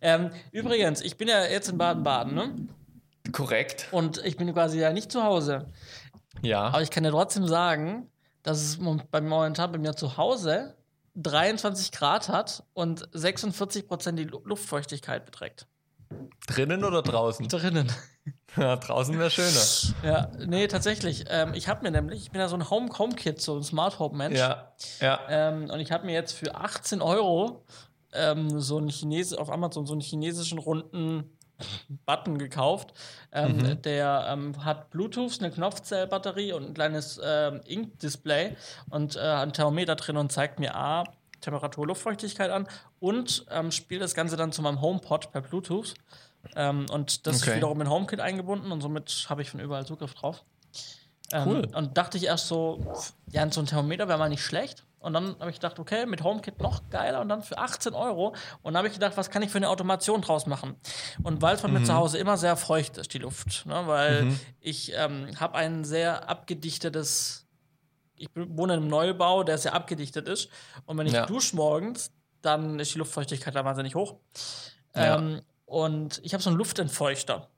Ähm, übrigens, ich bin ja jetzt in Baden-Baden, ne? Korrekt. Und ich bin quasi ja nicht zu Hause. Ja. Aber ich kann ja trotzdem sagen, dass es mom- bei momentan bei mir zu Hause 23 Grad hat und 46 Prozent die Lu- Luftfeuchtigkeit beträgt. Drinnen oder draußen? Drinnen. Ja, draußen wäre schöner. Ja, nee, tatsächlich. Ähm, ich habe mir nämlich, ich bin ja so ein Home Home Kit, so ein Smart Home Mensch. Ja, ja. Ähm, und ich habe mir jetzt für 18 Euro ähm, so einen Chines auf Amazon so einen chinesischen runden Button gekauft. Ähm, Mhm. Der ähm, hat Bluetooth, eine Knopfzellbatterie und ein kleines ähm, Ink-Display und äh, ein Thermometer drin und zeigt mir A, Temperatur, Luftfeuchtigkeit an und ähm, spielt das Ganze dann zu meinem HomePod per Bluetooth. Ähm, und das Okay. ist wiederum in HomeKit eingebunden und somit habe ich von überall Zugriff drauf. Ähm, Cool. Und dachte ich erst so, ja, so ein Thermometer wäre mal nicht schlecht. Und dann habe ich gedacht, okay, mit HomeKit noch geiler und dann für 18 Euro. Und dann habe ich gedacht, was kann ich für eine Automation draus machen? Und weil es bei mir zu Hause immer sehr feucht ist, die Luft, ne, weil ich ähm, habe ein sehr abgedichtetes, ich wohne in einem Neubau, der sehr abgedichtet ist. Und wenn ich Ja. dusche morgens, dann ist die Luftfeuchtigkeit da wahnsinnig hoch. Ja. Ähm, und ich habe so einen Luftentfeuchter.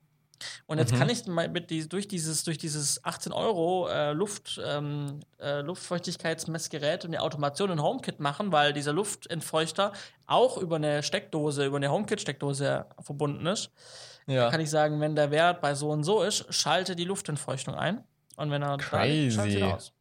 Und jetzt kann ich mal mit die, durch, dieses, durch dieses 18 Euro äh, Luft, ähm, äh, Luftfeuchtigkeitsmessgerät und eine Automation in HomeKit machen, weil dieser Luftentfeuchter auch über eine Steckdose, über eine HomeKit-Steckdose verbunden ist. ja. Kann ich sagen, wenn der Wert bei so und so ist, schalte die Luftentfeuchtung ein. Und wenn er da liegt, schalte Crazy. aus.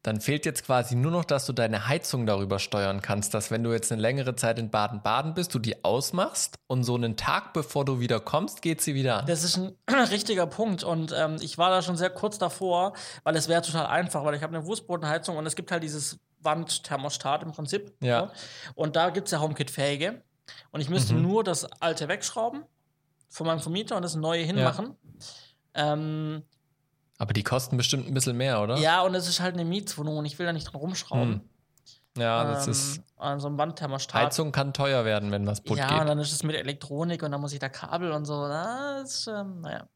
Ja. Dann fehlt jetzt quasi nur noch, dass du deine Heizung darüber steuern kannst, dass wenn du jetzt eine längere Zeit in Baden-Baden bist, du die ausmachst und so einen Tag bevor du wieder kommst, geht sie wieder an. Das ist ein richtiger Punkt und ähm, ich war da schon sehr kurz davor, weil es wäre total einfach, weil ich habe eine Wurstbodenheizung und es gibt halt dieses Wandthermostat im Prinzip. Ja. So. Und da gibt es ja HomeKit-fähige. Und ich müsste nur das alte wegschrauben von meinem Vermieter und das neue hinmachen. Ähm, Aber die kosten bestimmt ein bisschen mehr, oder? ja, und es ist halt eine Mietswohnung und ich will da nicht dran rumschrauben. Hm. Ja, das ähm, ist. An so einem Wandthermostat. Heizung kann teuer werden, wenn was putt ja, und geht. dann ist es mit Elektronik und dann muss ich da Kabel und so. Das ähm, naja.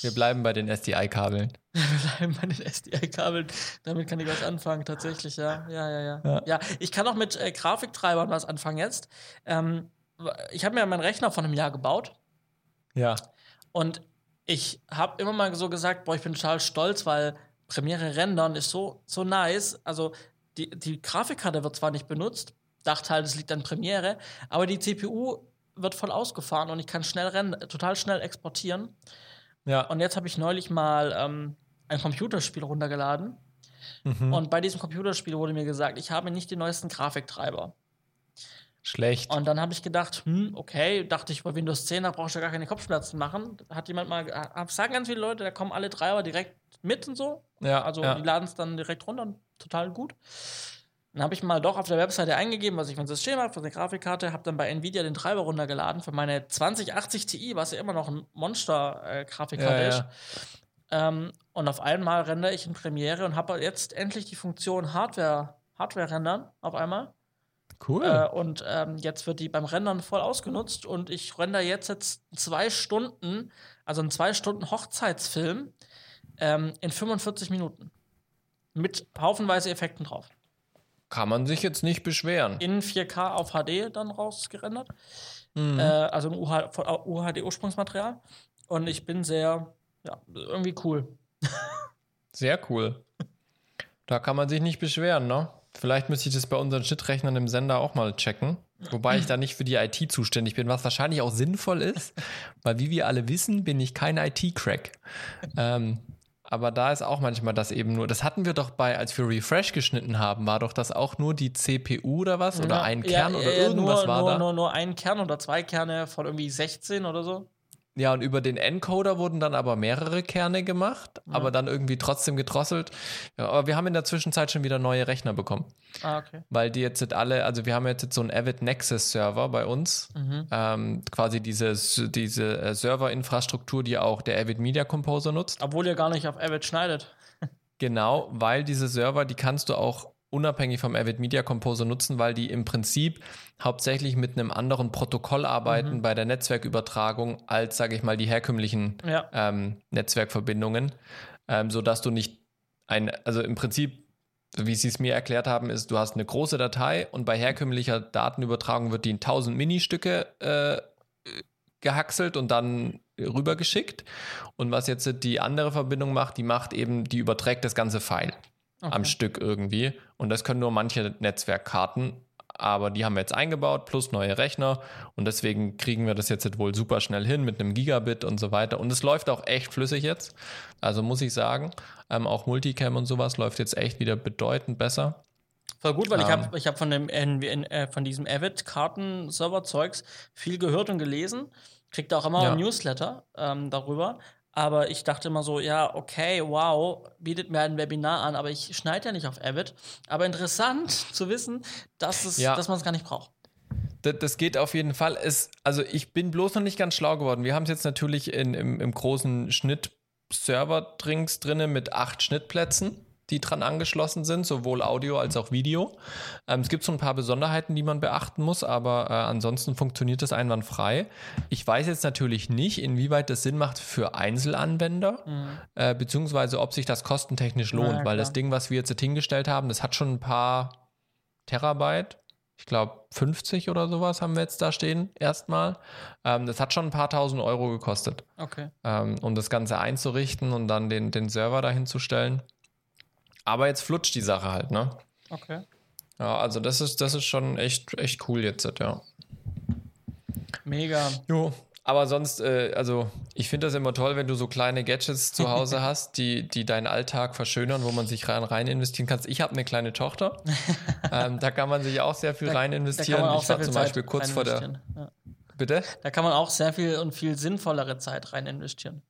Wir bleiben bei den SDI-Kabeln. Wir bleiben bei den SDI-Kabeln. Damit kann ich was anfangen, tatsächlich, ja. Ja, ja, ja. Ja. Ja, ich kann auch mit äh, Grafiktreibern was anfangen jetzt. Ähm, ich habe mir meinen Rechner von einem Jahr gebaut Ja. und ich habe immer mal so gesagt, boah, ich bin total stolz, weil Premiere rendern ist so, so nice. Also die, die Grafikkarte wird zwar nicht benutzt, dachte halt, es liegt an Premiere, aber die CPU wird voll ausgefahren und ich kann schnell rennen, total schnell exportieren. Ja. Und jetzt habe ich neulich mal ähm, ein Computerspiel runtergeladen. Mhm. Und bei diesem Computerspiel wurde mir gesagt, ich habe nicht den neuesten Grafiktreiber. Schlecht. Und dann habe ich gedacht, hm, okay, dachte ich, bei Windows 10, da brauchst du gar keine Kopfschmerzen machen. Hat jemand mal, äh, sagen ganz viele Leute, da kommen alle Treiber direkt mit und so. ja, Also ja. die laden es dann direkt runter und total gut. Dann habe ich mal doch auf der Webseite eingegeben, was ich für ein System habe, für eine Grafikkarte, habe dann bei Nvidia den Treiber runtergeladen für meine 2080 Ti, was ja immer noch ein Monster-Grafikkarte Ja, ist. ja. Ähm, und auf einmal rendere ich in Premiere und habe jetzt endlich die Funktion Hardware, Hardware rendern auf einmal. Cool. Äh, und ähm, jetzt wird die beim Rendern voll ausgenutzt und ich render jetzt, jetzt zwei Stunden, also einen zwei Stunden Hochzeitsfilm ähm, in 45 Minuten. Mit haufenweise Effekten drauf. Kann man sich jetzt nicht beschweren. In 4K auf HD dann rausgerendert. Mhm. Äh, also ein UH, von- UHD-Ursprungsmaterial. Und ich bin sehr, ja, irgendwie cool. Sehr cool. Da kann man sich nicht beschweren, ne? Vielleicht müsste ich das bei unseren Schnittrechnern im Sender auch mal checken. Wobei ich da nicht für die IT zuständig bin, was wahrscheinlich auch sinnvoll ist, weil wie wir alle wissen, bin ich kein IT-Crack. Ähm, aber da ist auch manchmal das eben nur, das hatten wir doch bei, als wir Refresh geschnitten haben, war doch das auch nur die CPU oder was? Oder Ja, ein ja, Kern oder ja, irgendwas nur, war nur, da? Nur, nur ein Kern oder zwei Kerne von irgendwie 16 oder so. Ja, und über den Encoder wurden dann aber mehrere Kerne gemacht, aber dann irgendwie trotzdem gedrosselt. Ja, aber wir haben in der Zwischenzeit schon wieder neue Rechner bekommen. Ah, okay. weil die jetzt alle, also wir haben jetzt so einen Avid Nexus Server bei uns, Mhm. ähm, quasi diese, diese äh, Serverinfrastruktur, die auch der Avid Media Composer nutzt. Obwohl ihr gar nicht auf Avid schneidet. Genau, weil diese Server, die kannst du auch unabhängig vom Avid Media Composer nutzen, weil die im Prinzip hauptsächlich mit einem anderen Protokoll arbeiten Mhm. bei der Netzwerkübertragung als, sage ich mal, die herkömmlichen Ja. ähm, Netzwerkverbindungen, ähm, sodass du nicht ein, also im Prinzip wie sie es mir erklärt haben, ist, du hast eine große Datei und bei herkömmlicher Datenübertragung wird die in 1000 Ministücke äh, gehackselt und dann rübergeschickt. Und was jetzt die andere Verbindung macht, die macht eben, die überträgt das ganze File okay. am Stück irgendwie. Und das können nur manche Netzwerkkarten. Aber die haben wir jetzt eingebaut, plus neue Rechner. Und deswegen kriegen wir das jetzt wohl super schnell hin mit einem Gigabit und so weiter. Und es läuft auch echt flüssig jetzt. Also muss ich sagen, ähm, auch Multicam und sowas läuft jetzt echt wieder bedeutend besser. Voll gut, weil ähm, ich habe ich hab von, äh, von diesem Avid-Karten-Server-Zeugs viel gehört und gelesen. Kriegt auch immer ja. ein Newsletter ähm, darüber. Aber ich dachte immer so, ja, okay, wow, bietet mir ein Webinar an, aber ich schneide ja nicht auf Avid. Aber interessant zu wissen, dass, es, ja. dass man es gar nicht braucht. Das, das, geht auf jeden Fall. Es, also ich bin bloß noch nicht ganz schlau geworden. Wir haben es jetzt natürlich in, im, im großen Schnitt Server-Drinks drin mit acht Schnittplätzen die dran angeschlossen sind, sowohl Audio als auch Video. Ähm, es gibt so ein paar Besonderheiten, die man beachten muss, aber äh, ansonsten funktioniert das einwandfrei. Ich weiß jetzt natürlich nicht, inwieweit das Sinn macht für Einzelanwender, mhm. äh, beziehungsweise ob sich das kostentechnisch lohnt, ja, weil das Ding, was wir jetzt hingestellt haben, das hat schon ein paar Terabyte. Ich glaube, 50 oder sowas haben wir jetzt da stehen, erstmal. Ähm, das hat schon ein paar tausend Euro gekostet. Okay. Ähm, um das Ganze einzurichten und dann den, den Server dahin zu stellen. Aber jetzt flutscht die Sache halt, ne? Okay. Ja, also das ist, das ist schon echt, echt cool jetzt, ja. Mega. Jo, aber sonst, äh, also ich finde das immer toll, wenn du so kleine Gadgets zu Hause hast, die, die deinen Alltag verschönern, wo man sich rein, rein investieren kann. Ich habe eine kleine Tochter. ähm, da kann man sich auch sehr viel da, rein investieren. ich war zum Beispiel kurz vor der. Ja. Bitte? Da kann man auch sehr viel und viel sinnvollere Zeit rein investieren.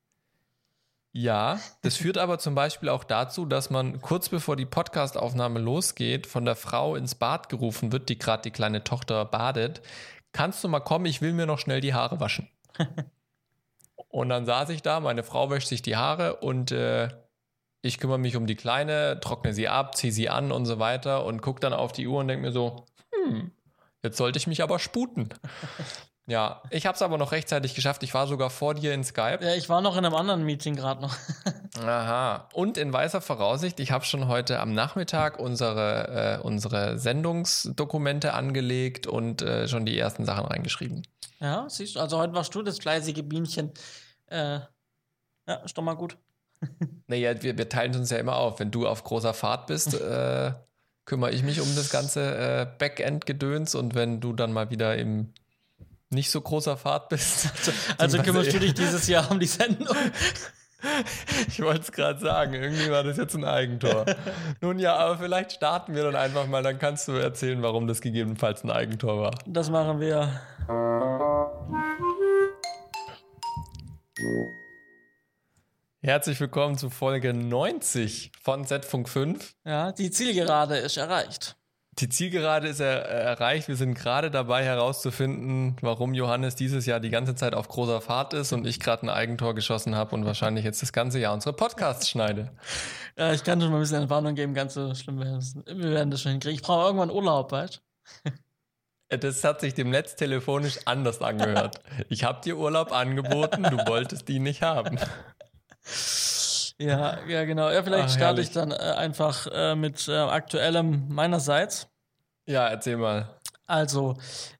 Ja, das führt aber zum Beispiel auch dazu, dass man kurz bevor die Podcastaufnahme losgeht, von der Frau ins Bad gerufen wird, die gerade die kleine Tochter badet. Kannst du mal kommen, ich will mir noch schnell die Haare waschen. und dann saß ich da, meine Frau wäscht sich die Haare und äh, ich kümmere mich um die Kleine, trockne sie ab, ziehe sie an und so weiter und gucke dann auf die Uhr und denke mir so, hm, jetzt sollte ich mich aber sputen. Ja, ich habe es aber noch rechtzeitig geschafft. Ich war sogar vor dir in Skype. Ja, ich war noch in einem anderen Meeting gerade noch. Aha. Und in weißer Voraussicht, ich habe schon heute am Nachmittag unsere, äh, unsere Sendungsdokumente angelegt und äh, schon die ersten Sachen reingeschrieben. Ja, siehst du, also heute warst du das fleißige Bienchen. Äh, ja, ist doch mal gut. naja, wir, wir teilen uns ja immer auf. Wenn du auf großer Fahrt bist, äh, kümmere ich mich um das ganze äh, Backend-Gedöns und wenn du dann mal wieder im nicht so großer Fahrt bist. Also, also kümmerst du dich dieses Jahr um die Sendung? Ich wollte es gerade sagen, irgendwie war das jetzt ein Eigentor. Nun ja, aber vielleicht starten wir dann einfach mal, dann kannst du erzählen, warum das gegebenenfalls ein Eigentor war. Das machen wir. Herzlich willkommen zu Folge 90 von Z-Funk 5. Ja, die Zielgerade ist erreicht. Die Zielgerade ist er, äh, erreicht. Wir sind gerade dabei herauszufinden, warum Johannes dieses Jahr die ganze Zeit auf großer Fahrt ist und ich gerade ein Eigentor geschossen habe und wahrscheinlich jetzt das ganze Jahr unsere Podcasts schneide. Ja, ich kann schon mal ein bisschen Entwarnung geben, ganz so schlimm. Wir werden das schon hinkriegen. Ich brauche irgendwann Urlaub, weißt äh, Das hat sich dem Netz telefonisch anders angehört. Ich habe dir Urlaub angeboten, du wolltest die nicht haben. Ja, ja, genau. Ja, vielleicht Ach, starte ich dann äh, einfach äh, mit äh, aktuellem meinerseits. Ja, erzähl mal. Also,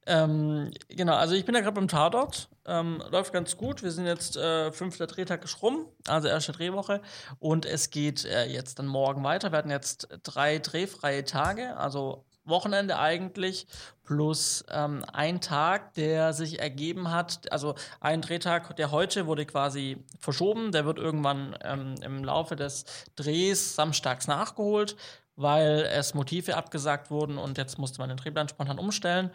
ähm, genau, also ich bin ja gerade beim Tatort. Ähm, läuft ganz gut. Wir sind jetzt äh, fünfter Drehtag ist rum, also erste Drehwoche. Und es geht äh, jetzt dann morgen weiter. Wir hatten jetzt drei drehfreie Tage, also Wochenende eigentlich, plus ähm, ein Tag, der sich ergeben hat. Also ein Drehtag, der heute wurde quasi verschoben. Der wird irgendwann ähm, im Laufe des Drehs samstags nachgeholt weil es Motive abgesagt wurden und jetzt musste man den Drehplan spontan umstellen.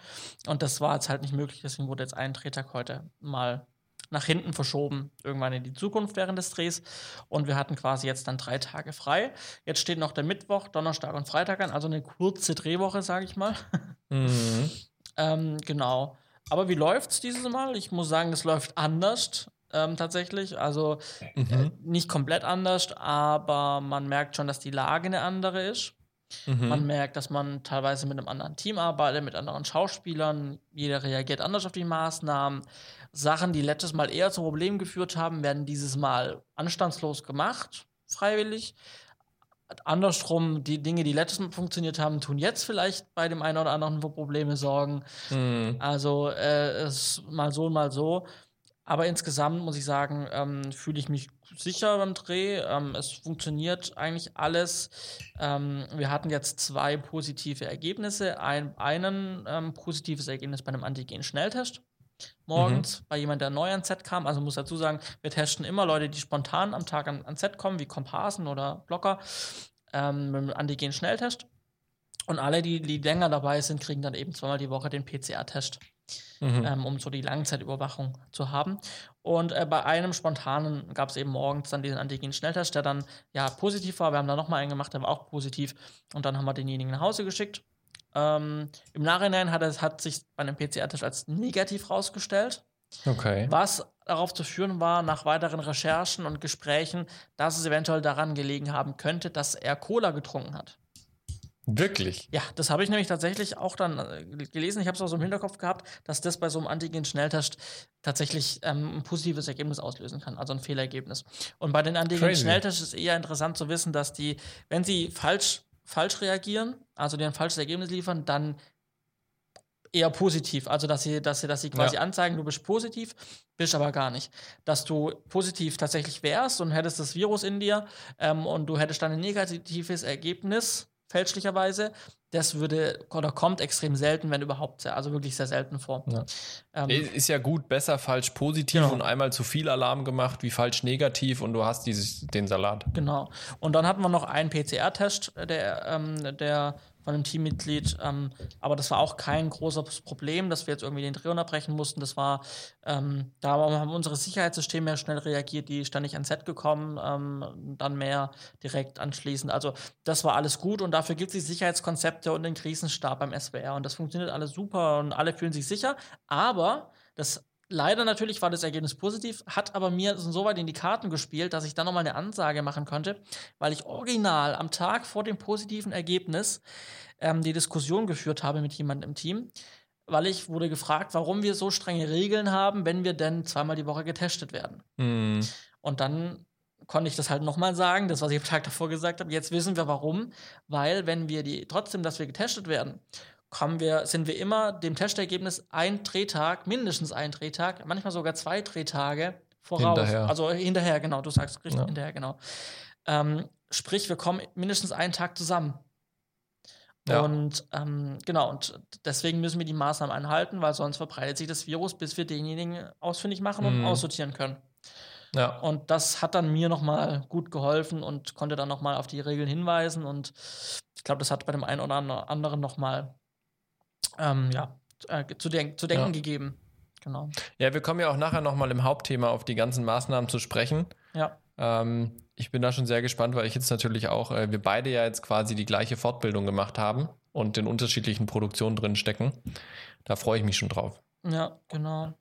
Und das war jetzt halt nicht möglich, deswegen wurde jetzt ein Drehtag heute mal nach hinten verschoben, irgendwann in die Zukunft während des Drehs. Und wir hatten quasi jetzt dann drei Tage frei. Jetzt steht noch der Mittwoch, Donnerstag und Freitag an, also eine kurze Drehwoche, sage ich mal. Mhm. ähm, genau. Aber wie läuft es dieses Mal? Ich muss sagen, es läuft anders ähm, tatsächlich. Also mhm. äh, nicht komplett anders, aber man merkt schon, dass die Lage eine andere ist. Mhm. Man merkt, dass man teilweise mit einem anderen Team arbeitet, mit anderen Schauspielern. Jeder reagiert anders auf die Maßnahmen. Sachen, die letztes Mal eher zu Problemen geführt haben, werden dieses Mal anstandslos gemacht, freiwillig. andersrum, die Dinge, die letztes Mal funktioniert haben, tun jetzt vielleicht bei dem einen oder anderen für Probleme sorgen. Mhm. Also äh, es ist mal so, mal so. Aber insgesamt muss ich sagen, ähm, fühle ich mich sicher beim Dreh. Ähm, es funktioniert eigentlich alles. Ähm, wir hatten jetzt zwei positive Ergebnisse. Ein einen ähm, positives Ergebnis bei einem Antigen-Schnelltest. Morgens bei jemand, der neu ans Set kam. Also muss dazu sagen, wir testen immer Leute, die spontan am Tag an, ans Set kommen, wie Komparsen oder Blocker, ähm, mit einem Antigen-Schnelltest. Und alle, die, die länger dabei sind, kriegen dann eben zweimal die Woche den PCR-Test Mhm. ähm, um so die Langzeitüberwachung zu haben. Und äh, bei einem spontanen gab es eben morgens dann diesen Antigen-Schnelltest, der dann ja positiv war. Wir haben da nochmal einen gemacht, der war auch positiv. Und dann haben wir denjenigen nach Hause geschickt. Ähm, Im Nachhinein hat es hat sich bei einem PCR-Test als negativ rausgestellt, Okay. was darauf zu führen war, nach weiteren Recherchen und Gesprächen, dass es eventuell daran gelegen haben könnte, dass er Cola getrunken hat. Wirklich? Ja, das habe ich nämlich tatsächlich auch dann äh, gelesen. Ich habe es auch so im Hinterkopf gehabt, dass das bei so einem Antigen-Schnelltest tatsächlich ähm, ein positives Ergebnis auslösen kann, also ein Fehlergebnis. Und bei den Antigen-Schnelltests ist eher interessant zu wissen, dass die, wenn sie falsch, falsch reagieren, also dir ein falsches Ergebnis liefern, dann eher positiv. Also, dass sie, dass sie, dass sie quasi Ja. anzeigen, du bist positiv, bist aber gar nicht. Dass du positiv tatsächlich wärst und hättest das Virus in dir ähm, und du hättest dann ein negatives Ergebnis, fälschlicherweise, das würde oder kommt extrem selten, wenn überhaupt, sehr, also wirklich sehr selten vor. Ja. Ähm, Ist ja gut, besser falsch positiv Genau. und einmal zu viel Alarm gemacht wie falsch negativ und du hast dieses, den Salat. Genau. Und dann hatten wir noch einen PCR-Test, der, ähm, der von einem Teammitglied, ähm, aber das war auch kein großes Problem, dass wir jetzt irgendwie den Dreh unterbrechen mussten. Das war, ähm, da haben unsere Sicherheitssysteme ja schnell reagiert, die ständig ans Set gekommen, ähm, dann mehr direkt anschließend. Also das war alles gut und dafür gibt es die Sicherheitskonzepte und den Krisenstab beim SWR und das funktioniert alles super und alle fühlen sich sicher, aber das Leider natürlich war das Ergebnis positiv, hat aber mir so weit in die Karten gespielt, dass ich dann nochmal eine Ansage machen konnte, weil ich original am Tag vor dem positiven Ergebnis ähm, die Diskussion geführt habe mit jemandem im Team, weil ich wurde gefragt, warum wir so strenge Regeln haben, wenn wir denn zweimal die Woche getestet werden. Hm. Und dann konnte ich das halt nochmal sagen, das, was ich am Tag davor gesagt habe. Jetzt wissen wir warum, weil wenn wir die, trotzdem, dass wir getestet werden, kommen wir, sind wir immer dem Testergebnis ein Drehtag, mindestens ein Drehtag, manchmal sogar zwei Drehtage voraus. Hinterher. Also hinterher, genau, du sagst richtig, Ja. hinterher, genau. Ähm, sprich, wir kommen mindestens einen Tag zusammen. Ja. Und ähm, genau, und deswegen müssen wir die Maßnahmen einhalten, weil sonst verbreitet sich das Virus, bis wir denjenigen ausfindig machen und Mhm. aussortieren können. Ja. Und das hat dann mir nochmal gut geholfen und konnte dann nochmal auf die Regeln hinweisen. Und ich glaube, das hat bei dem einen oder ander- anderen nochmal ähm, ja, äh, zu, denk zu denken Ja. gegeben. Genau. ja, wir kommen ja auch nachher nochmal im Hauptthema auf die ganzen Maßnahmen zu sprechen. Ja. Ähm, ich bin da schon sehr gespannt, weil ich jetzt natürlich auch, äh, wir beide ja jetzt quasi die gleiche Fortbildung gemacht haben und in unterschiedlichen Produktionen drin stecken. Da freue ich mich schon drauf. Ja, genau.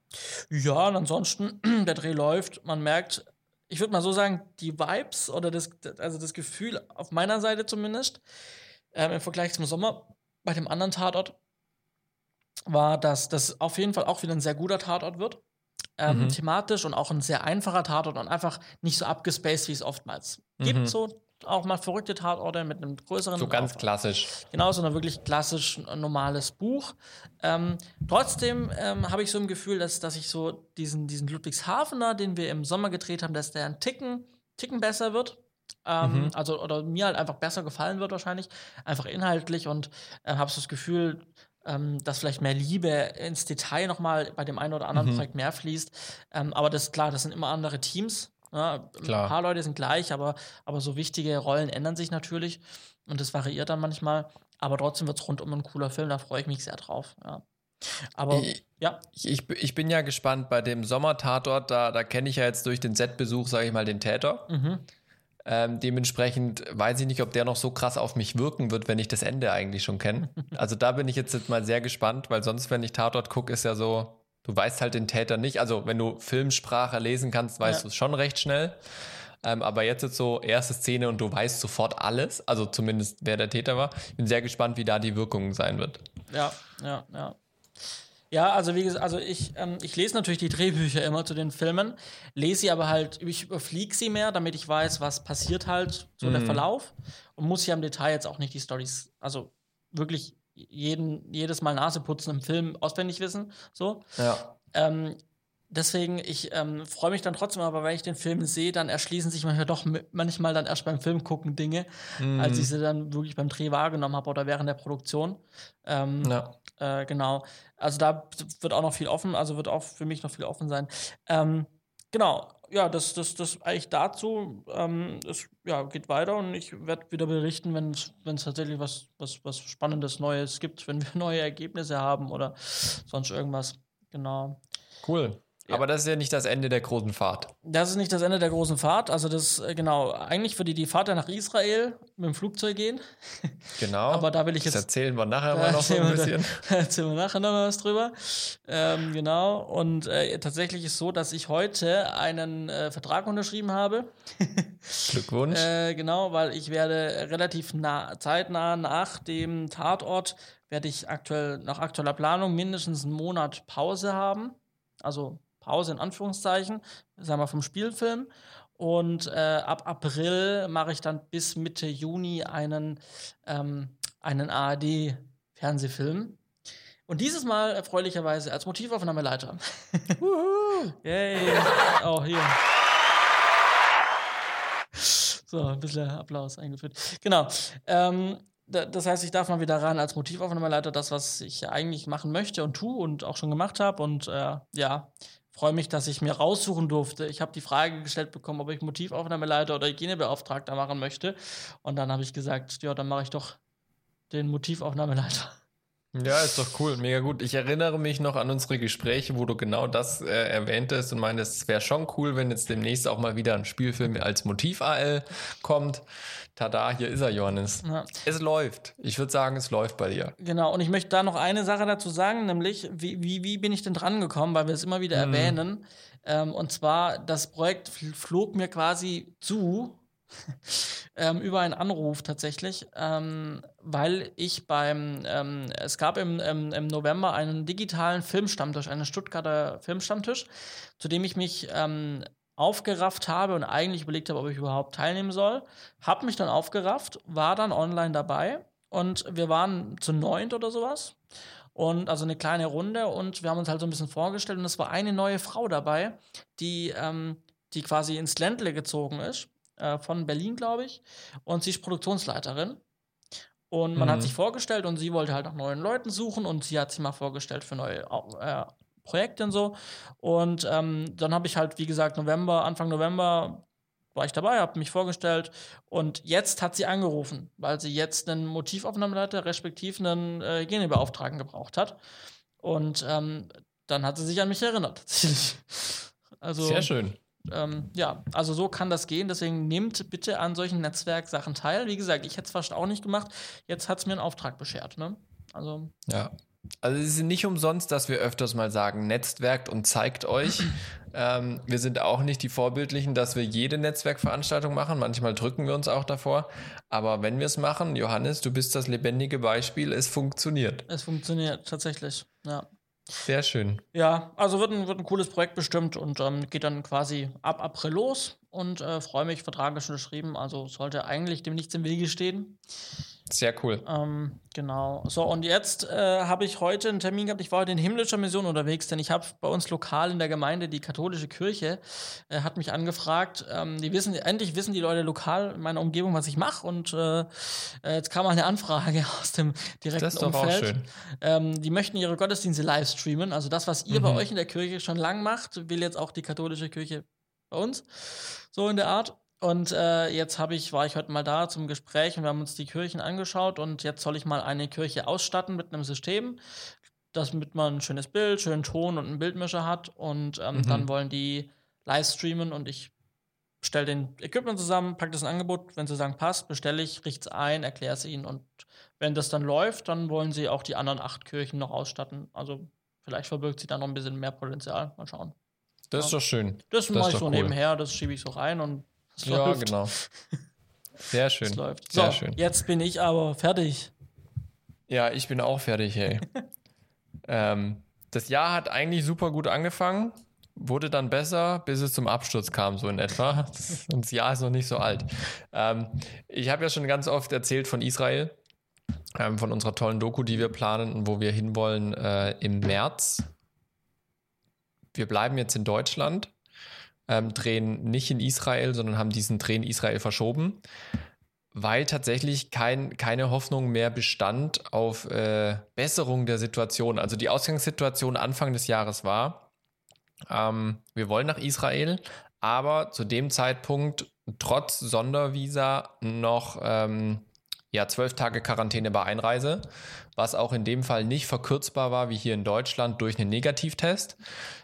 Ja, und ansonsten, der Dreh läuft. Man merkt, ich würde mal so sagen, die Vibes oder das, also das Gefühl auf meiner Seite zumindest, ähm, im Vergleich zum Sommer bei dem anderen Tatort, war, dass das auf jeden Fall auch wieder ein sehr guter Tatort wird. Ähm, Mhm. Thematisch und auch ein sehr einfacher Tatort und einfach nicht so abgespaced, wie es oftmals gibt. Mhm. So auch mal verrückte Tatorte mit einem größeren So ganz Aufwand. klassisch. Genau, sondern wirklich klassisch ein normales Buch. Ähm, trotzdem ähm, habe ich so ein Gefühl, dass, dass ich so diesen, diesen Ludwigshafener, den wir im Sommer gedreht haben, dass der ein Ticken, Ticken besser wird. Ähm, Mhm. Also, oder mir halt einfach besser gefallen wird, wahrscheinlich. Einfach inhaltlich und äh, habe so das Gefühl, ähm, dass vielleicht mehr Liebe ins Detail nochmal bei dem einen oder anderen Mhm. Projekt mehr fließt. Ähm, aber das klar, das sind immer andere Teams. Klar. Ein paar Leute sind gleich, aber, aber so wichtige Rollen ändern sich natürlich. Und das variiert dann manchmal. Aber trotzdem wird es rundum ein cooler Film, da freue ich mich sehr drauf. Ja. Aber Ich- ja, Ich, ich, ich bin ja gespannt bei dem Sommertatort, da, da kenne ich ja jetzt durch den Set-Besuch, sage ich mal, den Täter. mhm. Ähm, dementsprechend weiß ich nicht, ob der noch so krass auf mich wirken wird, wenn ich das Ende eigentlich schon kenne. Also da bin ich jetzt, jetzt mal sehr gespannt, weil sonst, wenn ich Tatort gucke, ist ja so, du weißt halt den Täter nicht. Also wenn du Filmsprache lesen kannst, weißt Ja. du es schon recht schnell. Ähm, aber jetzt ist so erste Szene und du weißt sofort alles, also zumindest wer der Täter war. Ich bin sehr gespannt, wie da die Wirkung sein wird. ja, ja, ja. Ja, also wie gesagt, also ich, ähm, ich lese natürlich die Drehbücher immer zu den Filmen, lese sie aber halt, ich überfliege sie mehr, damit ich weiß, was passiert halt, so der Verlauf. Und muss ja im Detail jetzt auch nicht die Stories, also wirklich jeden, jedes Mal Nase putzen im Film auswendig wissen. So. Ja. Ähm, deswegen, ich ähm, freue mich dann trotzdem, aber wenn ich den Film sehe, dann erschließen sich manchmal doch manchmal dann erst beim Film gucken Dinge, als ich sie dann wirklich beim Dreh wahrgenommen habe oder während der Produktion. Ähm, Ja. äh, genau. Also da wird auch noch viel offen, also wird auch für mich noch viel offen sein. Ähm, genau, ja, das, das, das eigentlich dazu. Ähm, es ja, geht weiter und ich werde wieder berichten, wenn es wenn es tatsächlich was, was, was Spannendes Neues gibt, wenn wir neue Ergebnisse haben oder sonst irgendwas. Genau. Cool. Ja. Aber das ist ja nicht das Ende der großen Fahrt. Das ist nicht das Ende der großen Fahrt. Also das, äh, genau, eigentlich würde die Fahrt ja nach Israel mit dem Flugzeug gehen. Genau. Aber da will ich das jetzt erzählen wir nachher mal noch so ein bisschen. Da erzählen wir nachher noch mal was drüber. Ähm, genau. Und äh, tatsächlich ist so, dass ich heute einen äh, Vertrag unterschrieben habe. Glückwunsch. Äh, genau, weil ich werde relativ nah, zeitnah nach dem Tatort werde ich aktuell nach aktueller Planung mindestens einen Monat Pause haben. Also Pause in Anführungszeichen, sagen wir vom Spielfilm. Und äh, ab April mache ich dann bis Mitte Juni einen, ähm, einen ARD-Fernsehfilm. Und dieses Mal erfreulicherweise als Motivaufnahmeleiter. Yay. Oh, hier. So, ein bisschen Applaus eingeführt. Genau. Ähm, da- das heißt, ich darf mal wieder ran als Motivaufnahmeleiter, das, was ich eigentlich machen möchte und tue und auch schon gemacht habe. Und äh, ja, freue mich, dass ich mir raussuchen durfte. Ich habe die Frage gestellt bekommen, ob ich Motivaufnahmeleiter oder Hygienebeauftragter machen möchte. Und dann habe ich gesagt, ja, dann mache ich doch den Motivaufnahmeleiter. Ja, ist doch cool, mega gut. Ich erinnere mich noch an unsere Gespräche, wo du genau das äh, erwähntest und meintest, es wäre schon cool, wenn jetzt demnächst auch mal wieder ein Spielfilm als Motiv-AL kommt. Tada, hier ist er, Johannes. Ja. Es läuft. Ich würde sagen, es läuft bei dir. Genau, und ich möchte da noch eine Sache dazu sagen, nämlich, wie, wie, wie bin ich denn dran gekommen, weil wir es immer wieder erwähnen. Ähm, und zwar, das Projekt fl- flog mir quasi zu, ähm, über einen Anruf tatsächlich, ähm, weil ich beim, ähm, es gab im, im, im November einen digitalen Filmstammtisch, einen Stuttgarter Filmstammtisch, zu dem ich mich ähm, aufgerafft habe und eigentlich überlegt habe, ob ich überhaupt teilnehmen soll. Hab mich dann aufgerafft, war dann online dabei und wir waren zu neunt oder sowas. Und also eine kleine Runde und wir haben uns halt so ein bisschen vorgestellt und es war eine neue Frau dabei, die, ähm, die quasi ins Ländle gezogen ist, äh, von Berlin, glaube ich. Und sie ist Produktionsleiterin. Und man Mhm. hat sich vorgestellt und sie wollte halt nach neuen Leuten suchen und sie hat sich mal vorgestellt für neue äh, Projekte und so. Und ähm, dann habe ich halt, wie gesagt, November, Anfang November war ich dabei, habe mich vorgestellt und jetzt hat sie angerufen, weil sie jetzt einen Motivaufnahmeleiter, respektiv einen äh, Hygienebeauftragten gebraucht hat. Und ähm, dann hat sie sich an mich erinnert. also, Sehr schön. Ähm, ja, also so kann das gehen. Deswegen nehmt bitte an solchen Netzwerksachen teil. Wie gesagt, ich hätte es fast auch nicht gemacht. Jetzt hat es mir einen Auftrag beschert. Ne? Also, Ja. Also es ist nicht umsonst, dass wir öfters mal sagen, netzwerkt und zeigt euch. ähm, wir sind auch nicht die Vorbildlichen, dass wir jede Netzwerkveranstaltung machen. Manchmal drücken wir uns auch davor. Aber wenn wir es machen, Johannes, du bist das lebendige Beispiel, es funktioniert. es funktioniert tatsächlich. Ja. Sehr schön. Ja, also wird ein, wird ein cooles Projekt bestimmt und ähm, geht dann quasi ab April los und äh, freue mich, Vertrag ist schon geschrieben, also sollte eigentlich dem nichts im Wege stehen. Sehr cool. Ähm, genau. So, und jetzt äh, habe ich heute einen Termin gehabt. Ich war heute in himmlischer Mission unterwegs, denn ich habe bei uns lokal in der Gemeinde, die katholische Kirche, äh, hat mich angefragt. Ähm, die wissen, endlich wissen die Leute lokal in meiner Umgebung, was ich mache. Und äh, äh, jetzt kam mal eine Anfrage aus dem direkten Das ist doch auch Umfeld. schön. Ähm, die möchten ihre Gottesdienste live streamen. Also das, was ihr bei Mhm. euch in der Kirche schon lang macht, will jetzt auch die katholische Kirche bei uns. So in der Art. Und äh, jetzt habe ich, war ich heute mal da zum Gespräch und wir haben uns die Kirchen angeschaut und jetzt soll ich mal eine Kirche ausstatten mit einem System, damit man ein schönes Bild, schönen Ton und einen Bildmischer hat. Und ähm, Mhm. dann wollen die live streamen und ich stelle den Equipment zusammen, packe das in ein Angebot. Wenn sie sagen, passt, bestelle ich, richte es ein, erkläre es ihnen. Und wenn das dann läuft, dann wollen sie auch die anderen acht Kirchen noch ausstatten. Also vielleicht verbirgt sich da noch ein bisschen mehr Potenzial. Mal schauen. Das ist doch schön. Das, Das mache ich so cool. nebenher, das schiebe ich so rein und es Ja, läuft. genau. Sehr Es schön. läuft. Sehr so, schön. jetzt bin ich aber fertig. Ja, ich bin auch fertig, hey. ähm, das Jahr hat eigentlich super gut angefangen, wurde dann besser, bis es zum Absturz kam, so in etwa. Und das Jahr ist noch nicht so alt. Ähm, ich habe ja schon ganz oft erzählt von Israel, ähm, von unserer tollen Doku, die wir planen und wo wir hinwollen äh, im März. Wir bleiben jetzt in Deutschland, ähm, drehen nicht in Israel, sondern haben diesen Dreh in Israel verschoben weil tatsächlich kein, keine Hoffnung mehr bestand auf äh, Besserung der Situation. Also die Ausgangssituation Anfang des Jahres war, ähm, wir wollen nach Israel, aber zu dem Zeitpunkt trotz Sondervisa noch ähm, ja, zwölf Tage Quarantäne bei Einreise, was auch in dem Fall nicht verkürzbar war wie hier in Deutschland durch einen Negativtest,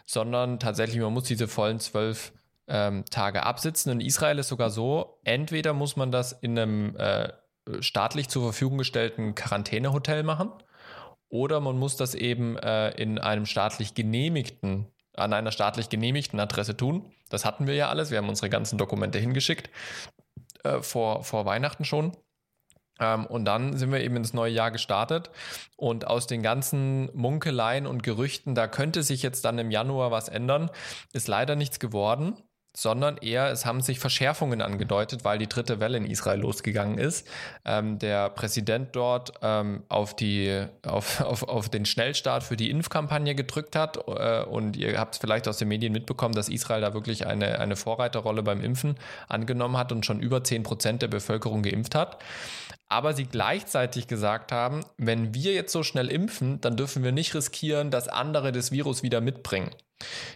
sondern tatsächlich, man muss diese vollen zwölf ähm, Tage absitzen. In Israel ist sogar so, entweder muss man das in einem äh, staatlich zur Verfügung gestellten Quarantänehotel machen oder man muss das eben äh, in einem staatlich genehmigten, an einer staatlich genehmigten Adresse tun. Das hatten wir ja alles. Wir haben unsere ganzen Dokumente hingeschickt äh, vor, vor Weihnachten schon. Ähm, und dann sind wir eben ins neue Jahr gestartet. Und aus den ganzen Munkeleien und Gerüchten, da könnte sich jetzt dann im Januar was ändern, ist leider nichts geworden sondern eher es haben sich Verschärfungen angedeutet, weil die dritte Welle in Israel losgegangen ist. Ähm, der Präsident dort ähm, auf, die, auf, auf, auf den Schnellstart für die Impfkampagne gedrückt hat äh, und ihr habt es vielleicht aus den Medien mitbekommen, dass Israel da wirklich eine, eine Vorreiterrolle beim Impfen angenommen hat und schon über 10 Prozent der Bevölkerung geimpft hat. Aber sie gleichzeitig gesagt haben, wenn wir jetzt so schnell impfen, dann dürfen wir nicht riskieren, dass andere das Virus wieder mitbringen.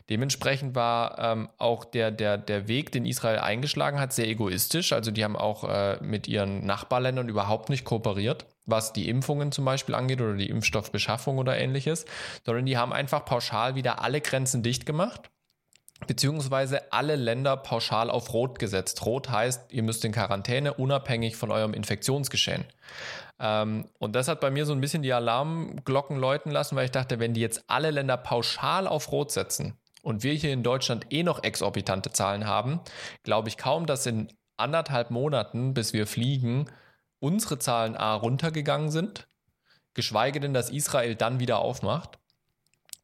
Dementsprechend war ähm, auch der, der, der Weg, den Israel eingeschlagen hat, sehr egoistisch. Also die haben auch äh, mit ihren Nachbarländern überhaupt nicht kooperiert, was die Impfungen zum Beispiel angeht oder die Impfstoffbeschaffung oder ähnliches, sondern die haben einfach pauschal wieder alle Grenzen dicht gemacht beziehungsweise alle Länder pauschal auf Rot gesetzt. Rot heißt, ihr müsst in Quarantäne, unabhängig von eurem Infektionsgeschehen. Ähm, und das hat bei mir so ein bisschen die Alarmglocken läuten lassen, weil ich dachte, wenn die jetzt alle Länder pauschal auf Rot setzen und wir hier in Deutschland eh noch exorbitante Zahlen haben, glaube ich kaum, dass in anderthalb Monaten, bis wir fliegen, unsere Zahlen A runtergegangen sind, geschweige denn, dass Israel dann wieder aufmacht.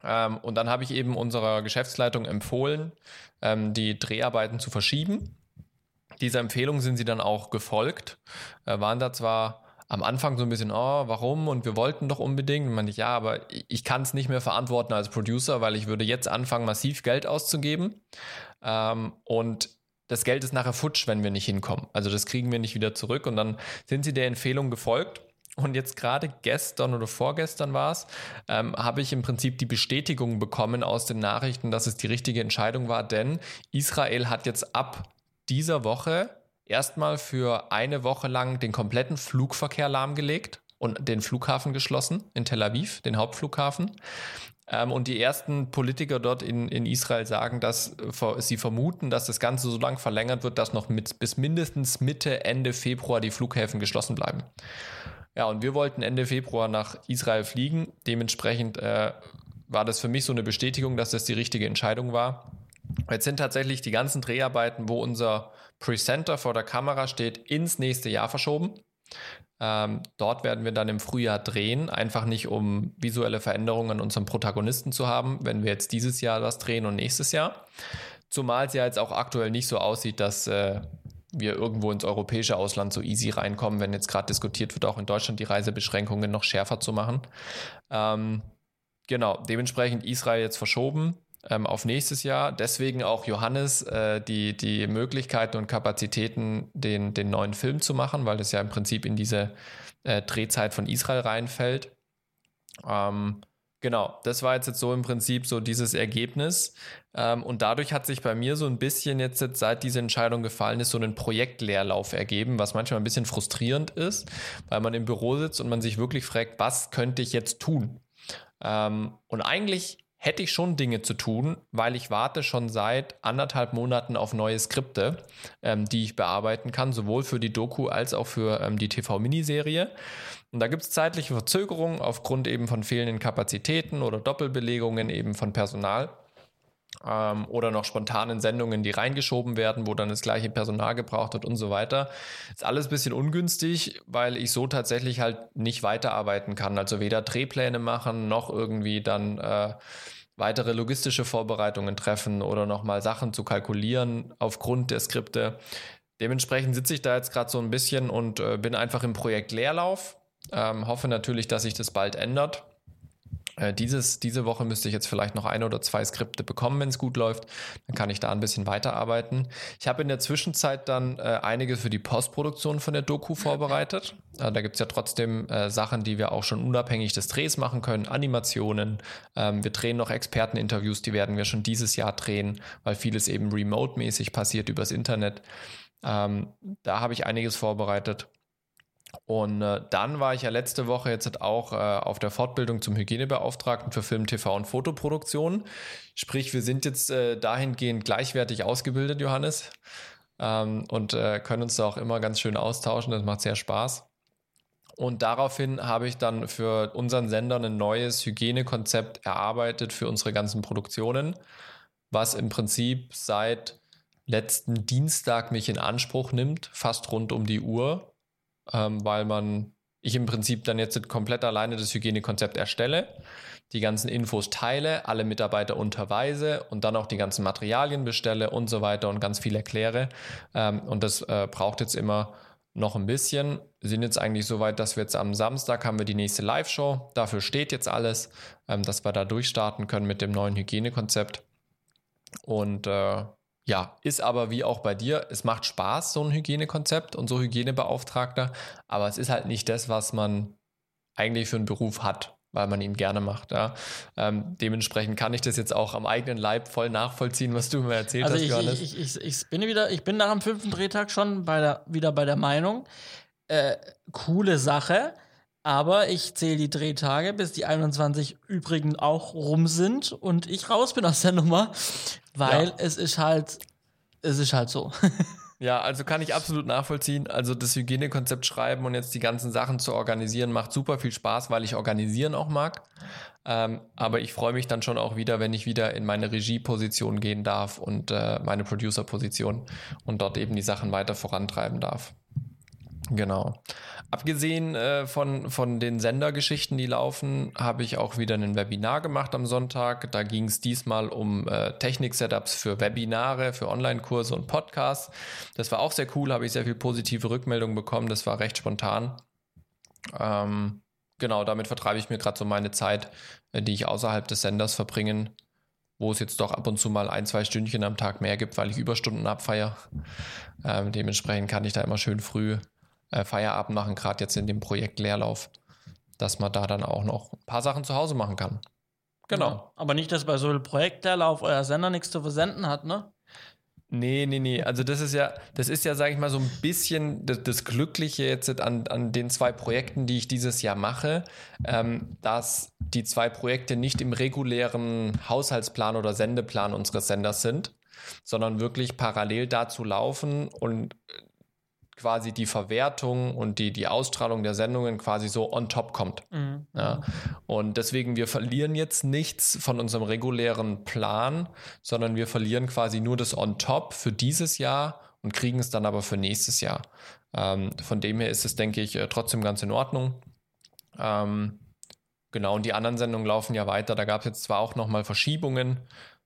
Ähm, und dann habe ich eben unserer Geschäftsleitung empfohlen, ähm, die Dreharbeiten zu verschieben. Dieser Empfehlung sind sie dann auch gefolgt, äh, waren da zwar am Anfang so ein bisschen, oh, warum? Und wir wollten doch unbedingt. Und man ich, ja, aber ich kann es nicht mehr verantworten als Producer, weil ich würde jetzt anfangen, massiv Geld auszugeben. Ähm, und das Geld ist nachher futsch, wenn wir nicht hinkommen. Also das kriegen wir nicht wieder zurück. Und dann sind sie der Empfehlung gefolgt. Und jetzt gerade gestern oder vorgestern war es, ähm, habe ich im Prinzip die Bestätigung bekommen aus den Nachrichten, dass es die richtige Entscheidung war, denn Israel hat jetzt ab dieser Woche erstmal für eine Woche lang den kompletten Flugverkehr lahmgelegt und den Flughafen geschlossen in Tel Aviv, den Hauptflughafen. Ähm, und die ersten Politiker dort in, in Israel sagen, dass äh, sie vermuten, dass das Ganze so lange verlängert wird, dass noch mit, bis mindestens Mitte, Ende Februar die Flughäfen geschlossen bleiben. Ja, und wir wollten Ende Februar nach Israel fliegen. Dementsprechend äh, war das für mich so eine Bestätigung, dass das die richtige Entscheidung war. Jetzt sind tatsächlich die ganzen Dreharbeiten, wo unser Presenter vor der Kamera steht, ins nächste Jahr verschoben. Ähm, dort werden wir dann im Frühjahr drehen, einfach nicht um visuelle Veränderungen an unserem Protagonisten zu haben, wenn wir jetzt dieses Jahr was drehen und nächstes Jahr. Zumal es ja jetzt auch aktuell nicht so aussieht, dass äh, wir irgendwo ins europäische Ausland so easy reinkommen, wenn jetzt gerade diskutiert wird, auch in Deutschland die Reisebeschränkungen noch schärfer zu machen. Ähm, genau, dementsprechend Israel jetzt verschoben ähm, auf nächstes Jahr. Deswegen auch Johannes äh, die, die Möglichkeiten und Kapazitäten, den, den neuen Film zu machen, weil das ja im Prinzip in diese äh, Drehzeit von Israel reinfällt. Ähm, genau, das war jetzt, jetzt so im Prinzip so dieses Ergebnis. Ähm, und dadurch hat sich bei mir so ein bisschen jetzt, jetzt, seit diese Entscheidung gefallen ist, so ein Projektleerlauf ergeben, was manchmal ein bisschen frustrierend ist, weil man im Büro sitzt und man sich wirklich fragt, was könnte ich jetzt tun? Ähm, und eigentlich hätte ich schon Dinge zu tun, weil ich warte schon seit anderthalb Monaten auf neue Skripte, ähm, die ich bearbeiten kann, sowohl für die Doku als auch für ähm, die TV-Miniserie. Und da gibt es zeitliche Verzögerungen aufgrund eben von fehlenden Kapazitäten oder Doppelbelegungen eben von Personal. ähm, oder noch spontanen Sendungen, die reingeschoben werden, wo dann das gleiche Personal gebraucht wird und so weiter. Ist alles ein bisschen ungünstig, weil ich so tatsächlich halt nicht weiterarbeiten kann. Also weder Drehpläne machen, noch irgendwie dann äh, weitere logistische Vorbereitungen treffen oder nochmal Sachen zu kalkulieren aufgrund der Skripte. Dementsprechend sitze ich da jetzt gerade so ein bisschen und äh, bin einfach im Projekt Leerlauf. Ähm, hoffe natürlich, dass sich das bald ändert. Äh, dieses, diese Woche müsste ich jetzt vielleicht noch ein oder zwei Skripte bekommen, wenn es gut läuft. Dann kann ich da ein bisschen weiterarbeiten. Ich habe in der Zwischenzeit dann äh, einiges für die Postproduktion von der Doku vorbereitet. Äh, da gibt es ja trotzdem äh, Sachen, die wir auch schon unabhängig des Drehs machen können. Animationen. Ähm, wir drehen noch Experteninterviews, die werden wir schon dieses Jahr drehen, weil vieles eben remote-mäßig passiert übers Internet. Ähm, da habe ich einiges vorbereitet. Und äh, dann war ich ja letzte Woche jetzt auch äh, auf der Fortbildung zum Hygienebeauftragten für Film, TV und Fotoproduktion. Sprich, wir sind jetzt äh, dahingehend gleichwertig ausgebildet, Johannes, ähm, und können uns da auch immer ganz schön austauschen. Das macht sehr Spaß. Und daraufhin habe ich dann für unseren Sender ein neues Hygienekonzept erarbeitet für unsere ganzen Produktionen, was im Prinzip seit letzten Dienstag mich in Anspruch nimmt, fast rund um die Uhr, ähm, weil man, ich im Prinzip dann jetzt komplett alleine das Hygienekonzept erstelle, die ganzen Infos teile, alle Mitarbeiter unterweise und dann auch die ganzen Materialien bestelle und so weiter und ganz viel erkläre. Ähm, und das äh, braucht jetzt immer noch ein bisschen. Wir sind jetzt eigentlich so weit, dass wir jetzt am Samstag haben wir die nächste Live-Show. Dafür steht jetzt alles, ähm, dass wir da durchstarten können mit dem neuen Hygienekonzept. Und äh, ja, ist aber wie auch bei dir, es macht Spaß, so ein Hygienekonzept und so Hygienebeauftragter, aber es ist halt nicht das, was man eigentlich für einen Beruf hat, weil man ihn gerne macht. Ja. Ähm, dementsprechend kann ich das jetzt auch am eigenen Leib voll nachvollziehen, was du mir erzählt also hast, ich, Johannes. Ich, ich, ich, bin wieder, ich bin nach dem fünften Drehtag schon bei der, wieder bei der Meinung, äh, coole Sache, aber ich zähle die Drehtage, bis die 21 übrigen auch rum sind und ich raus bin aus der Nummer, weil ja. es ist halt, es ist halt so. Ja, also kann ich absolut nachvollziehen. Also das Hygienekonzept schreiben und jetzt die ganzen Sachen zu organisieren macht super viel Spaß, weil ich organisieren auch mag. Ähm, aber ich freue mich dann schon auch wieder, wenn ich wieder in meine Regieposition gehen darf und äh, meine Producer-Position und dort eben die Sachen weiter vorantreiben darf. Genau. Abgesehen äh, von, von den Sendergeschichten, die laufen, habe ich auch wieder ein Webinar gemacht am Sonntag. Da ging es diesmal um äh, Technik-Setups für Webinare, für Online-Kurse und Podcasts. Das war auch sehr cool, habe ich sehr viel positive Rückmeldungen bekommen. Das war recht spontan. Ähm, genau, damit vertreibe ich mir gerade so meine Zeit, äh, die ich außerhalb des Senders verbringen, wo es jetzt doch ab und zu mal ein, zwei Stündchen am Tag mehr gibt, weil ich Überstunden abfeiere. Ähm, dementsprechend kann ich da immer schön früh äh, Feierabend machen, gerade jetzt in dem Projekt Leerlauf, dass man da dann auch noch ein paar Sachen zu Hause machen kann. Genau. Ja, aber nicht, dass bei so einem Projekt Leerlauf euer Sender nichts zu versenden hat, ne? Nee, nee, nee. Also das ist ja, das ist ja, sage ich mal, so ein bisschen das, das, Glückliche jetzt an, an den zwei Projekten, die ich dieses Jahr mache, ähm, dass die zwei Projekte nicht im regulären Haushaltsplan oder Sendeplan unseres Senders sind, sondern wirklich parallel dazu laufen und quasi die Verwertung und die, die Ausstrahlung der Sendungen quasi so on top kommt. Mhm. Ja. Und deswegen, wir verlieren jetzt nichts von unserem regulären Plan, sondern wir verlieren quasi nur das on top für dieses Jahr und kriegen es dann aber für nächstes Jahr. Ähm, von dem her ist es, denke ich, äh, trotzdem ganz in Ordnung. Ähm, genau, und die anderen Sendungen laufen ja weiter. Da gab es jetzt zwar auch nochmal Verschiebungen,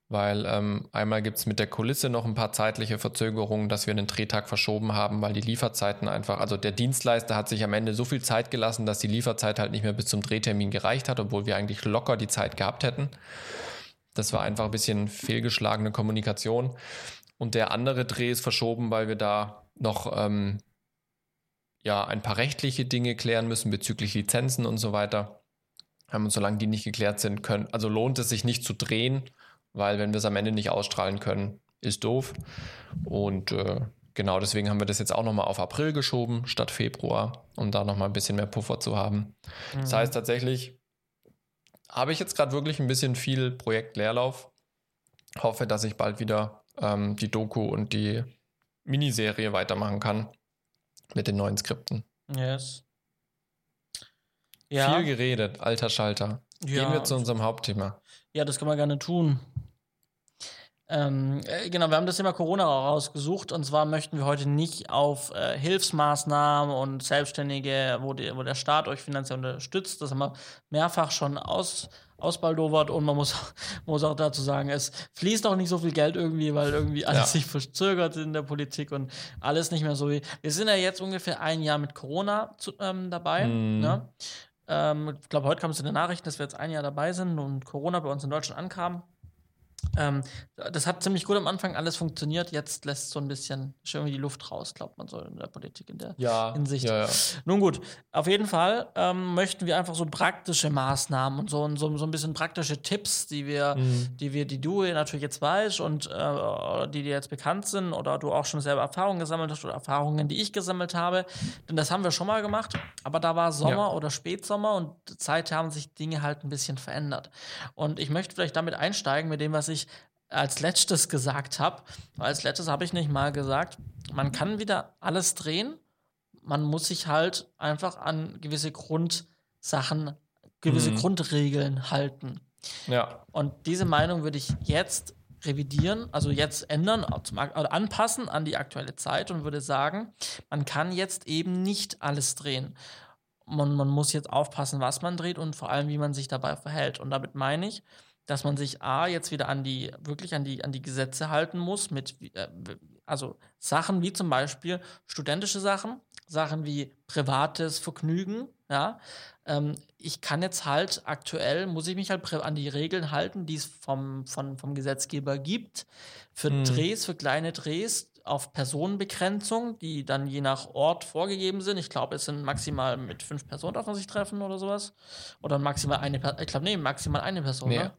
weil ähm, einmal gibt es mit der Kulisse noch ein paar zeitliche Verzögerungen, dass wir den Drehtag verschoben haben, weil die Lieferzeiten einfach, also der Dienstleister hat sich am Ende so viel Zeit gelassen, dass die Lieferzeit halt nicht mehr bis zum Drehtermin gereicht hat, obwohl wir eigentlich locker die Zeit gehabt hätten. Das war einfach ein bisschen fehlgeschlagene Kommunikation. Und der andere Dreh ist verschoben, weil wir da noch ähm, ja, ein paar rechtliche Dinge klären müssen bezüglich Lizenzen und so weiter. Und solange die nicht geklärt sind, können, also lohnt es sich nicht zu drehen weil wenn wir es am Ende nicht ausstrahlen können, ist doof. Und äh, genau deswegen haben wir das jetzt auch nochmal auf April geschoben statt Februar, um da nochmal ein bisschen mehr Puffer zu haben. Mhm. Das heißt tatsächlich, habe ich jetzt gerade wirklich ein bisschen viel Projektleerlauf. Hoffe, dass ich bald wieder ähm, die Doku und die Miniserie weitermachen kann mit den neuen Skripten. Yes. Ja. Viel geredet, alter Schalter. Ja. Gehen wir zu unserem Hauptthema. Ja, das kann man gerne tun. Ähm, äh, genau, wir haben das Thema Corona rausgesucht und zwar möchten wir heute nicht auf äh, Hilfsmaßnahmen und Selbstständige, wo, die, wo der Staat euch finanziell unterstützt, das haben wir mehrfach schon aus, ausbaldowert und man muss, muss auch dazu sagen, es fließt auch nicht so viel Geld irgendwie, weil irgendwie alles ja. sich verzögert in der Politik und alles nicht mehr so wie. Wir sind ja jetzt ungefähr ein Jahr mit Corona zu, ähm, dabei. Mm. Ne? Ähm, ich glaube, heute kam es in den Nachrichten, dass wir jetzt ein Jahr dabei sind und Corona bei uns in Deutschland ankam. Ähm, das hat ziemlich gut am Anfang alles funktioniert. Jetzt lässt so ein bisschen irgendwie die Luft raus, glaubt man so in der Politik in der ja, Hinsicht. Ja, ja. Nun gut, auf jeden Fall ähm, möchten wir einfach so praktische Maßnahmen und so, und so, so ein bisschen praktische Tipps, die wir, mhm. die wir, die du natürlich jetzt weißt und äh, die dir jetzt bekannt sind oder du auch schon selber Erfahrungen gesammelt hast oder Erfahrungen, die ich gesammelt habe. Denn das haben wir schon mal gemacht, aber da war Sommer oder Spätsommer und Zeit haben sich Dinge halt ein bisschen verändert. Und ich möchte vielleicht damit einsteigen mit dem, was ich als letztes gesagt habe. Als letztes habe ich nicht mal gesagt, man kann wieder alles drehen. Man muss sich halt einfach an gewisse Grundsachen, gewisse mhm. Grundregeln halten. Ja. Und diese Meinung würde ich jetzt revidieren, also jetzt ändern, oder anpassen an die aktuelle Zeit und würde sagen, man kann jetzt eben nicht alles drehen. Man, man muss jetzt aufpassen, was man dreht und vor allem, wie man sich dabei verhält. Und damit meine ich, dass man sich A jetzt wieder an die, wirklich an die, an die Gesetze halten muss, mit äh, also Sachen wie zum Beispiel studentische Sachen, Sachen wie privates Vergnügen, ja. Ähm, ich kann jetzt halt aktuell, muss ich mich halt an die Regeln halten, die es vom, vom, vom Gesetzgeber gibt. Für hm. Drehs, für kleine Drehs auf Personenbegrenzung, die dann je nach Ort vorgegeben sind. Ich glaube, es sind maximal mit fünf Personen darf man sich treffen oder sowas. Oder maximal eine Person. Ich glaube, nee, maximal eine Person. Nee. Ne?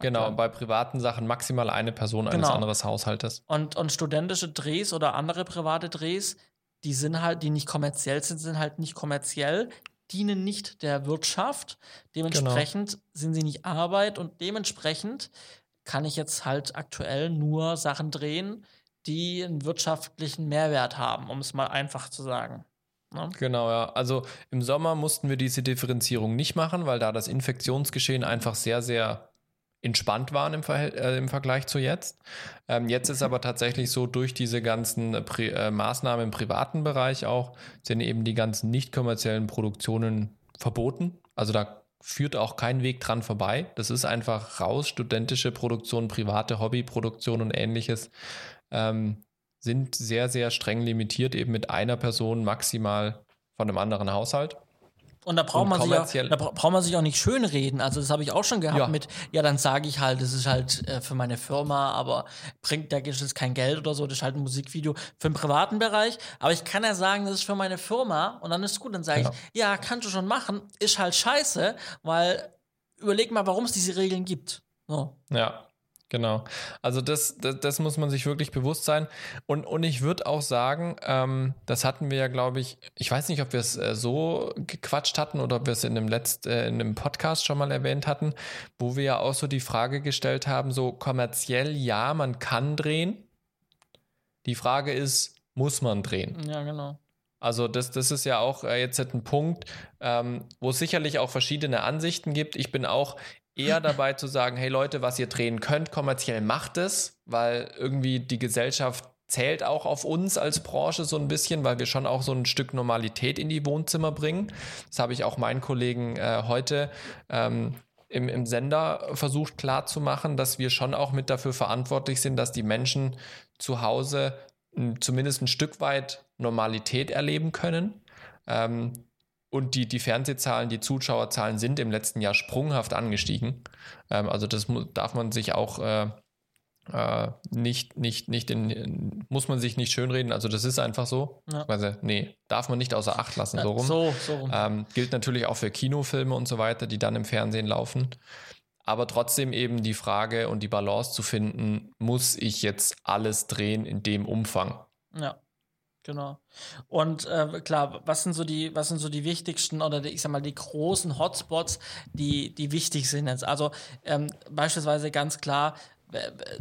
Genau, bei privaten Sachen maximal eine Person eines genau. anderen Haushaltes. Und, und studentische Drehs oder andere private Drehs, die sind halt, die nicht kommerziell sind, sind halt nicht kommerziell, dienen nicht der Wirtschaft. Dementsprechend genau. sind sie nicht Arbeit und dementsprechend kann ich jetzt halt aktuell nur Sachen drehen, die einen wirtschaftlichen Mehrwert haben, um es mal einfach zu sagen. Ne? Genau, ja. Also im Sommer mussten wir diese Differenzierung nicht machen, weil da das Infektionsgeschehen einfach sehr, sehr entspannt waren im, Verhält äh, im Vergleich zu jetzt. Ähm, jetzt ist aber tatsächlich so, durch diese ganzen äh, äh, Maßnahmen im privaten Bereich auch, sind eben die ganzen nicht kommerziellen Produktionen verboten. Also da führt auch kein Weg dran vorbei. Das ist einfach raus. Studentische Produktion, private Hobbyproduktion und ähnliches ähm, sind sehr, sehr streng limitiert, eben mit einer Person maximal von einem anderen Haushalt. Und da braucht, man sich auch, da braucht man sich auch nicht schönreden. Also, das habe ich auch schon gehabt ja. mit, ja, dann sage ich halt, das ist halt äh, für meine Firma, aber bringt, da ist es kein Geld oder so, das ist halt ein Musikvideo für den privaten Bereich. Aber ich kann ja sagen, das ist für meine Firma und dann ist es gut. Dann sage genau. ich, ja, kannst du schon machen, ist halt scheiße, weil überleg mal, warum es diese Regeln gibt. So. Ja. Genau. Also das, das, das, muss man sich wirklich bewusst sein. Und, und ich würde auch sagen, ähm, das hatten wir ja, glaube ich, ich weiß nicht, ob wir es äh, so gequatscht hatten oder ob wir es in einem letzt, äh, in einem Podcast schon mal erwähnt hatten, wo wir ja auch so die Frage gestellt haben, so kommerziell ja, man kann drehen. Die Frage ist, muss man drehen? Ja, genau. Also das, das ist ja auch äh, jetzt ein Punkt, ähm, wo es sicherlich auch verschiedene Ansichten gibt. Ich bin auch eher dabei zu sagen, hey Leute, was ihr drehen könnt, kommerziell macht es, weil irgendwie die Gesellschaft zählt auch auf uns als Branche so ein bisschen, weil wir schon auch so ein Stück Normalität in die Wohnzimmer bringen. Das habe ich auch meinen Kollegen äh, heute ähm, im, im Sender versucht klarzumachen, dass wir schon auch mit dafür verantwortlich sind, dass die Menschen zu Hause zumindest ein Stück weit Normalität erleben können. Ähm, und die, die Fernsehzahlen, die Zuschauerzahlen sind im letzten Jahr sprunghaft angestiegen. Ähm, also das darf man sich auch äh, äh, nicht, nicht, nicht in, muss man sich nicht schönreden. Also das ist einfach so. Ja. Also, nee, darf man nicht außer Acht lassen, so rum. So, so rum. Ähm, gilt natürlich auch für Kinofilme und so weiter, die dann im Fernsehen laufen. Aber trotzdem eben die Frage und die Balance zu finden, muss ich jetzt alles drehen in dem Umfang? Ja. Genau. Und äh, klar, was sind so die, was sind so die wichtigsten oder die, ich sag mal die großen Hotspots, die, die wichtig sind jetzt? Also ähm, beispielsweise ganz klar,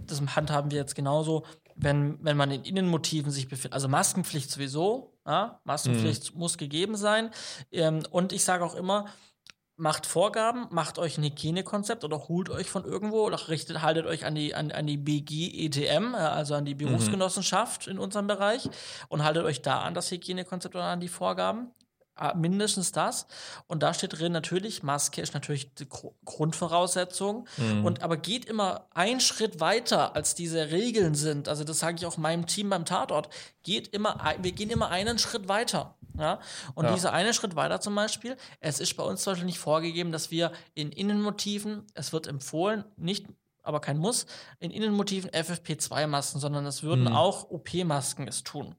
das handhaben wir jetzt genauso, wenn, wenn man in Innenmotiven sich befindet, also Maskenpflicht sowieso, ja? Maskenpflicht mhm. muss gegeben sein. Ähm, und ich sage auch immer, macht Vorgaben, macht euch ein Hygienekonzept oder holt euch von irgendwo oder richtet, haltet euch an die, an, an die BG ETM, also an die mhm. Berufsgenossenschaft mhm. in unserem Bereich und haltet euch da an das Hygienekonzept oder an die Vorgaben. Ah, mindestens das. Und da steht drin, natürlich, Maske ist natürlich die Grundvoraussetzung. Mhm. Und aber geht immer einen Schritt weiter, als diese Regeln sind. Also, das sage ich auch meinem Team beim Tatort. Geht immer, wir gehen immer einen Schritt weiter. Ja? Und ja. dieser eine Schritt weiter zum Beispiel, es ist bei uns zum Beispiel nicht vorgegeben, dass wir in Innenmotiven, es wird empfohlen, nicht aber kein Muss, in Innenmotiven FFP2-Masken, sondern es würden mhm. auch OP-Masken es tun.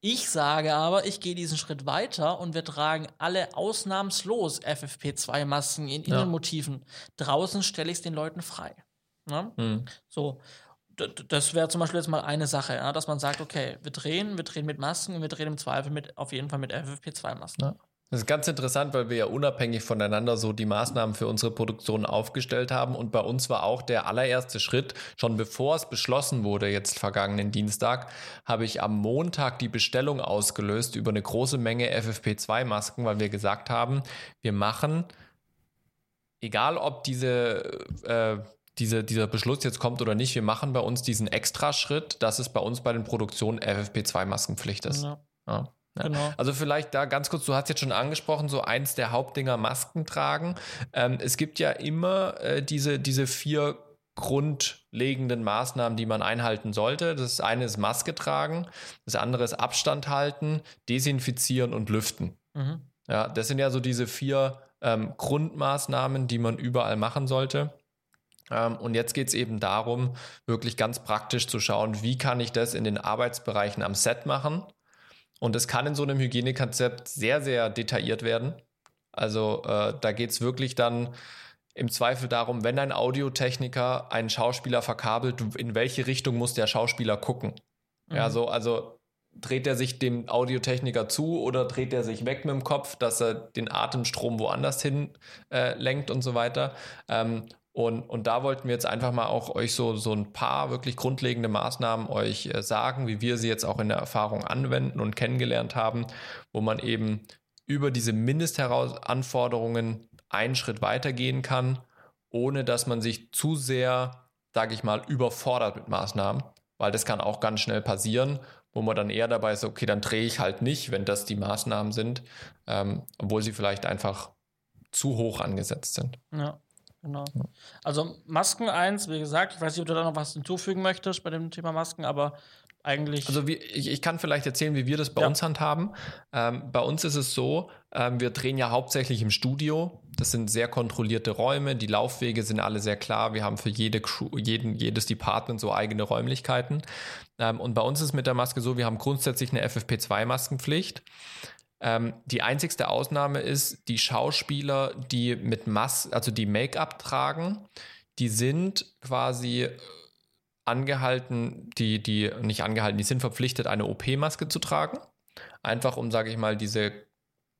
Ich sage aber, ich gehe diesen Schritt weiter und wir tragen alle ausnahmslos FFP2-Masken in Innenmotiven. Draußen stelle ich es den Leuten frei. Ne? Mhm. So. Das wäre zum Beispiel jetzt mal eine Sache, ja, dass man sagt, okay, wir drehen, wir drehen mit Masken und wir drehen im Zweifel mit, auf jeden Fall mit FFP2-Masken. Ja. Das ist ganz interessant, weil wir ja unabhängig voneinander so die Maßnahmen für unsere Produktion aufgestellt haben. Und bei uns war auch der allererste Schritt, schon bevor es beschlossen wurde, jetzt vergangenen Dienstag, habe ich am Montag die Bestellung ausgelöst über eine große Menge FFP2-Masken, weil wir gesagt haben, wir machen, egal ob diese, äh, diese, dieser Beschluss jetzt kommt oder nicht, wir machen bei uns diesen Extraschritt, dass es bei uns bei den Produktionen FFP2-Maskenpflicht ist. Ja. Ja. Ja. Genau. Also vielleicht da ganz kurz, du hast jetzt schon angesprochen, so eins der Hauptdinger Masken tragen. Ähm, es gibt ja immer äh, diese, diese vier grundlegenden Maßnahmen, die man einhalten sollte. Das eine ist Maske tragen, das andere ist Abstand halten, desinfizieren und lüften. Mhm. Ja, das sind ja so diese vier ähm, Grundmaßnahmen, die man überall machen sollte. Ähm, und jetzt geht es eben darum, wirklich ganz praktisch zu schauen, wie kann ich das in den Arbeitsbereichen am Set machen und es kann in so einem Hygienekonzept sehr, sehr detailliert werden. Also äh, da geht es wirklich dann im Zweifel darum, wenn ein Audiotechniker einen Schauspieler verkabelt, in welche Richtung muss der Schauspieler gucken. Mhm. Ja, so, also dreht er sich dem Audiotechniker zu oder dreht er sich weg mit dem Kopf, dass er den Atemstrom woanders hin äh, lenkt und so weiter. Ähm, und, und da wollten wir jetzt einfach mal auch euch so, so ein paar wirklich grundlegende Maßnahmen euch äh, sagen, wie wir sie jetzt auch in der Erfahrung anwenden und kennengelernt haben, wo man eben über diese Mindestanforderungen einen Schritt weitergehen kann, ohne dass man sich zu sehr, sage ich mal, überfordert mit Maßnahmen, weil das kann auch ganz schnell passieren, wo man dann eher dabei ist, okay, dann drehe ich halt nicht, wenn das die Maßnahmen sind, ähm, obwohl sie vielleicht einfach zu hoch angesetzt sind. Ja. Genau. Also Masken eins, wie gesagt, ich weiß nicht, ob du da noch was hinzufügen möchtest bei dem Thema Masken, aber eigentlich. Also wie, ich, ich kann vielleicht erzählen, wie wir das bei ja. uns handhaben. Ähm, bei uns ist es so, ähm, wir drehen ja hauptsächlich im Studio. Das sind sehr kontrollierte Räume. Die Laufwege sind alle sehr klar. Wir haben für jede Crew, jeden, jedes Department so eigene Räumlichkeiten. Ähm, und bei uns ist mit der Maske so, wir haben grundsätzlich eine FFP2-Maskenpflicht. Ähm, die einzigste Ausnahme ist, die Schauspieler, die mit Mas also die Make-up tragen, die sind quasi angehalten, die, die, nicht angehalten, die sind verpflichtet, eine OP-Maske zu tragen. Einfach um, sage ich mal, diese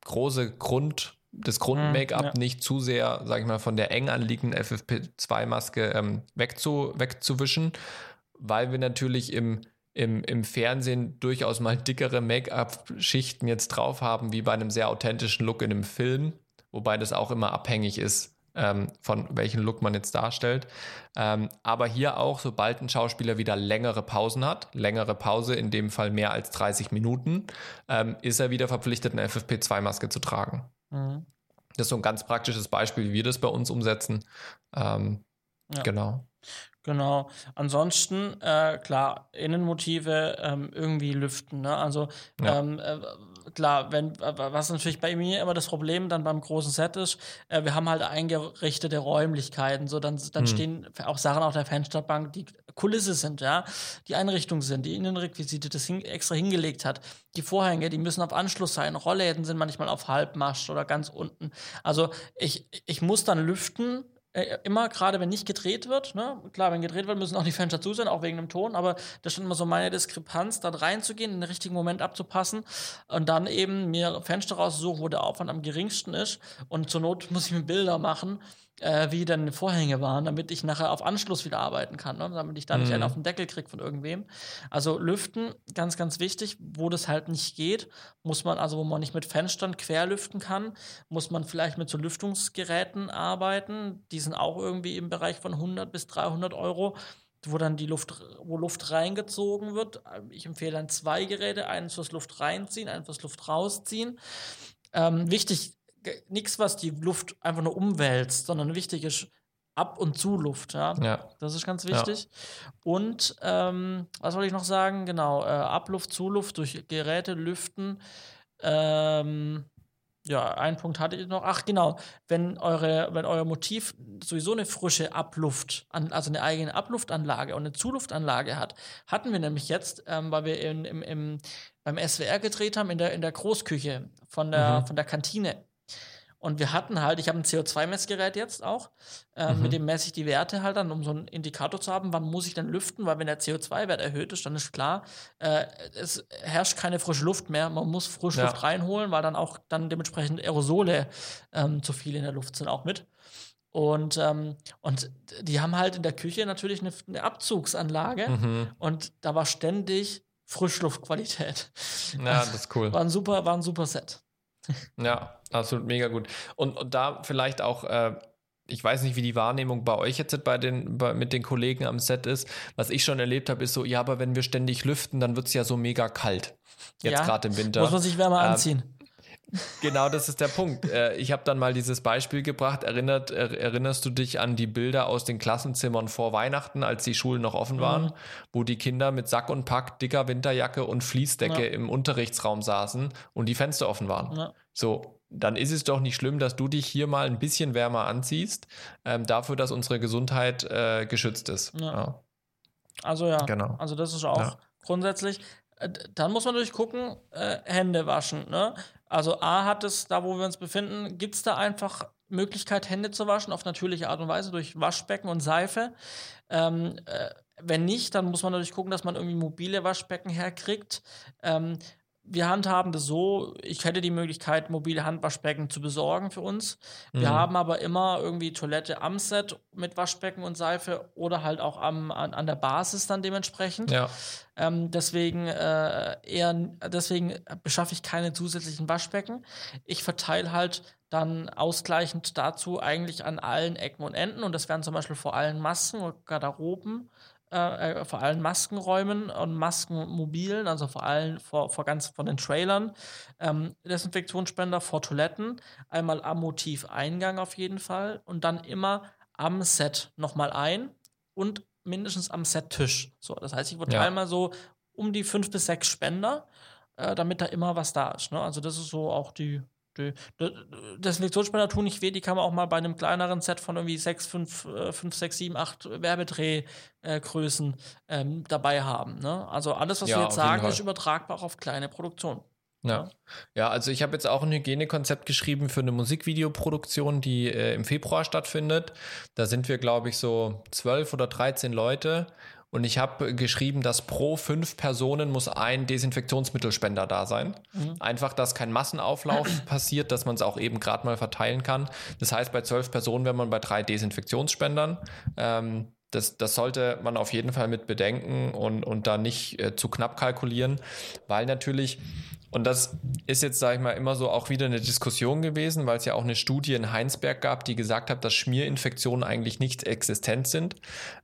große Grund, das Grund-Make-up hm, ja. nicht zu sehr, sage ich mal, von der eng anliegenden FFP2-Maske ähm, wegzu, wegzuwischen, weil wir natürlich im im, im Fernsehen durchaus mal dickere Make-up-Schichten jetzt drauf haben, wie bei einem sehr authentischen Look in einem Film, wobei das auch immer abhängig ist, ähm, von welchem Look man jetzt darstellt. Ähm, aber hier auch, sobald ein Schauspieler wieder längere Pausen hat, längere Pause, in dem Fall mehr als 30 Minuten, ähm, ist er wieder verpflichtet, eine FFP2-Maske zu tragen. Mhm. Das ist so ein ganz praktisches Beispiel, wie wir das bei uns umsetzen. Ähm, ja. Genau. Genau. Ansonsten, äh, klar, Innenmotive ähm, irgendwie lüften. Ne? Also ja. ähm, äh, klar, wenn was natürlich bei mir immer das Problem dann beim großen Set ist, äh, wir haben halt eingerichtete Räumlichkeiten. So, dann, dann hm. stehen auch Sachen auf der Fensterbank, die Kulisse sind, ja, die Einrichtung sind, die Innenrequisite, das hin, extra hingelegt hat. Die Vorhänge, die müssen auf Anschluss sein. Rollläden sind manchmal auf Halbmast oder ganz unten. Also ich, ich muss dann lüften äh, immer, gerade wenn nicht gedreht wird, ne? klar, wenn gedreht wird, müssen auch die Fenster zu sein, auch wegen dem Ton, aber das ist schon immer so meine Diskrepanz, da reinzugehen, in den richtigen Moment abzupassen und dann eben mir Fenster rauszusuchen, wo der Aufwand am geringsten ist und zur Not muss ich mir Bilder machen äh, wie dann Vorhänge waren, damit ich nachher auf Anschluss wieder arbeiten kann, ne? damit ich da nicht Mhm. einen auf den Deckel kriege von irgendwem. Also lüften, ganz, ganz wichtig, wo das halt nicht geht, muss man, also wo man nicht mit Fenstern querlüften kann, muss man vielleicht mit so Lüftungsgeräten arbeiten. Die sind auch irgendwie im Bereich von 100 bis 300 Euro wo dann die Luft, wo Luft reingezogen wird. Ich empfehle dann zwei Geräte, eins fürs Luft reinziehen, eins fürs Luft rausziehen. Ähm, wichtig, nichts, was die Luft einfach nur umwälzt, sondern wichtig ist Ab- und Zuluft, ja. Ja. Das ist ganz wichtig. Und ähm, was wollte ich noch sagen? Genau, äh, Abluft, Zuluft durch Geräte lüften. Ähm, ja, einen Punkt hatte ich noch. Ach, genau. Wenn, eure, wenn euer Motiv sowieso eine frische Abluft, also eine eigene Abluftanlage und eine Zuluftanlage hat, hatten wir nämlich jetzt, ähm, weil wir in, im, im, beim SWR gedreht haben, in der, in der Großküche von der, Mhm. von der Kantine. Und wir hatten halt, ich habe ein CO2-Messgerät jetzt auch, äh, Mhm. mit dem messe ich die Werte halt dann, um so einen Indikator zu haben, wann muss ich denn lüften, weil wenn der CO2-Wert erhöht ist, dann ist klar, äh, es herrscht keine frische Luft mehr, man muss frische Ja. Luft reinholen, weil dann auch dann dementsprechend Aerosole ähm, zu viel in der Luft sind auch mit. Und, ähm, und die haben halt in der Küche natürlich eine, eine Abzugsanlage Mhm. und da war ständig Frischluftqualität. Ja, das ist cool. War ein super, war ein super Set. Ja, absolut mega gut. Und, und da vielleicht auch, äh, ich weiß nicht, wie die Wahrnehmung bei euch jetzt bei den, bei, mit den Kollegen am Set ist. Was ich schon erlebt habe, ist so, ja, aber wenn wir ständig lüften, dann wird es ja so mega kalt. Jetzt Ja, gerade im Winter. Muss man sich wärmer Ähm, anziehen. Genau, das ist der Punkt. Äh, ich habe dann mal dieses Beispiel gebracht. Erinnert, er, erinnerst du dich an die Bilder aus den Klassenzimmern vor Weihnachten, als die Schulen noch offen waren, Mhm. wo die Kinder mit Sack und Pack, dicker Winterjacke und Fließdecke Ja. im Unterrichtsraum saßen und die Fenster offen waren? Ja. So, dann ist es doch nicht schlimm, dass du dich hier mal ein bisschen wärmer anziehst, ähm, dafür, dass unsere Gesundheit äh, geschützt ist. Ja. Also ja, Genau. also das ist auch grundsätzlich. Äh, Dann muss man natürlich gucken, äh, Hände waschen. Ne? Also A hat es, da wo wir uns befinden, gibt es da einfach Möglichkeit, Hände zu waschen auf natürliche Art und Weise durch Waschbecken und Seife. Ähm, äh, wenn nicht, dann muss man natürlich gucken, dass man irgendwie mobile Waschbecken herkriegt. Ähm, wir handhaben das so, ich hätte die Möglichkeit, mobile Handwaschbecken zu besorgen für uns. Wir Mhm. haben aber immer irgendwie Toilette am Set mit Waschbecken und Seife oder halt auch am, an, an der Basis dann dementsprechend. Ja. Ähm, deswegen äh, eher, deswegen beschaffe ich keine zusätzlichen Waschbecken. Ich verteile halt dann ausgleichend dazu eigentlich an allen Ecken und Enden und das wären zum Beispiel vor allen Masken und Garderoben, äh, äh, vor allen Maskenräumen und Maskenmobilen, also vor allen vor, vor ganz von den Trailern, ähm, Desinfektionsspender vor Toiletten, einmal am Motiveingang auf jeden Fall und dann immer am Set nochmal ein und mindestens am Set-Tisch. So, das heißt, ich verteile Ja. mal so um die fünf bis sechs Spender, äh, damit da immer was da ist. Ne? Also das ist so auch die Desinfektionsspender tun nicht weh, die kann man auch mal bei einem kleineren Set von irgendwie 6, 5, äh, 5 6, 7, 8 Werbedrehgrößen ähm, dabei haben. Ne? Also alles, was Ja, wir jetzt sagen, ist übertragbar auf kleine Produktion. Ja. ja, also ich habe jetzt auch ein Hygienekonzept geschrieben für eine Musikvideoproduktion, die äh, im Februar stattfindet. Da sind wir, glaube ich, so zwölf oder 13 Leute. Und ich habe geschrieben, dass pro fünf Personen muss ein Desinfektionsmittelspender da sein. Einfach, dass kein Massenauflauf passiert, dass man es auch eben gerade mal verteilen kann. Das heißt, bei zwölf Personen wäre man bei drei Desinfektionsspendern. Ähm, das, das sollte man auf jeden Fall mit bedenken und, und da nicht äh, zu knapp kalkulieren, weil natürlich, und das ist jetzt, sage ich mal, immer so auch wieder eine Diskussion gewesen, weil es ja auch eine Studie in Heinsberg gab, die gesagt hat, dass Schmierinfektionen eigentlich nicht existent sind.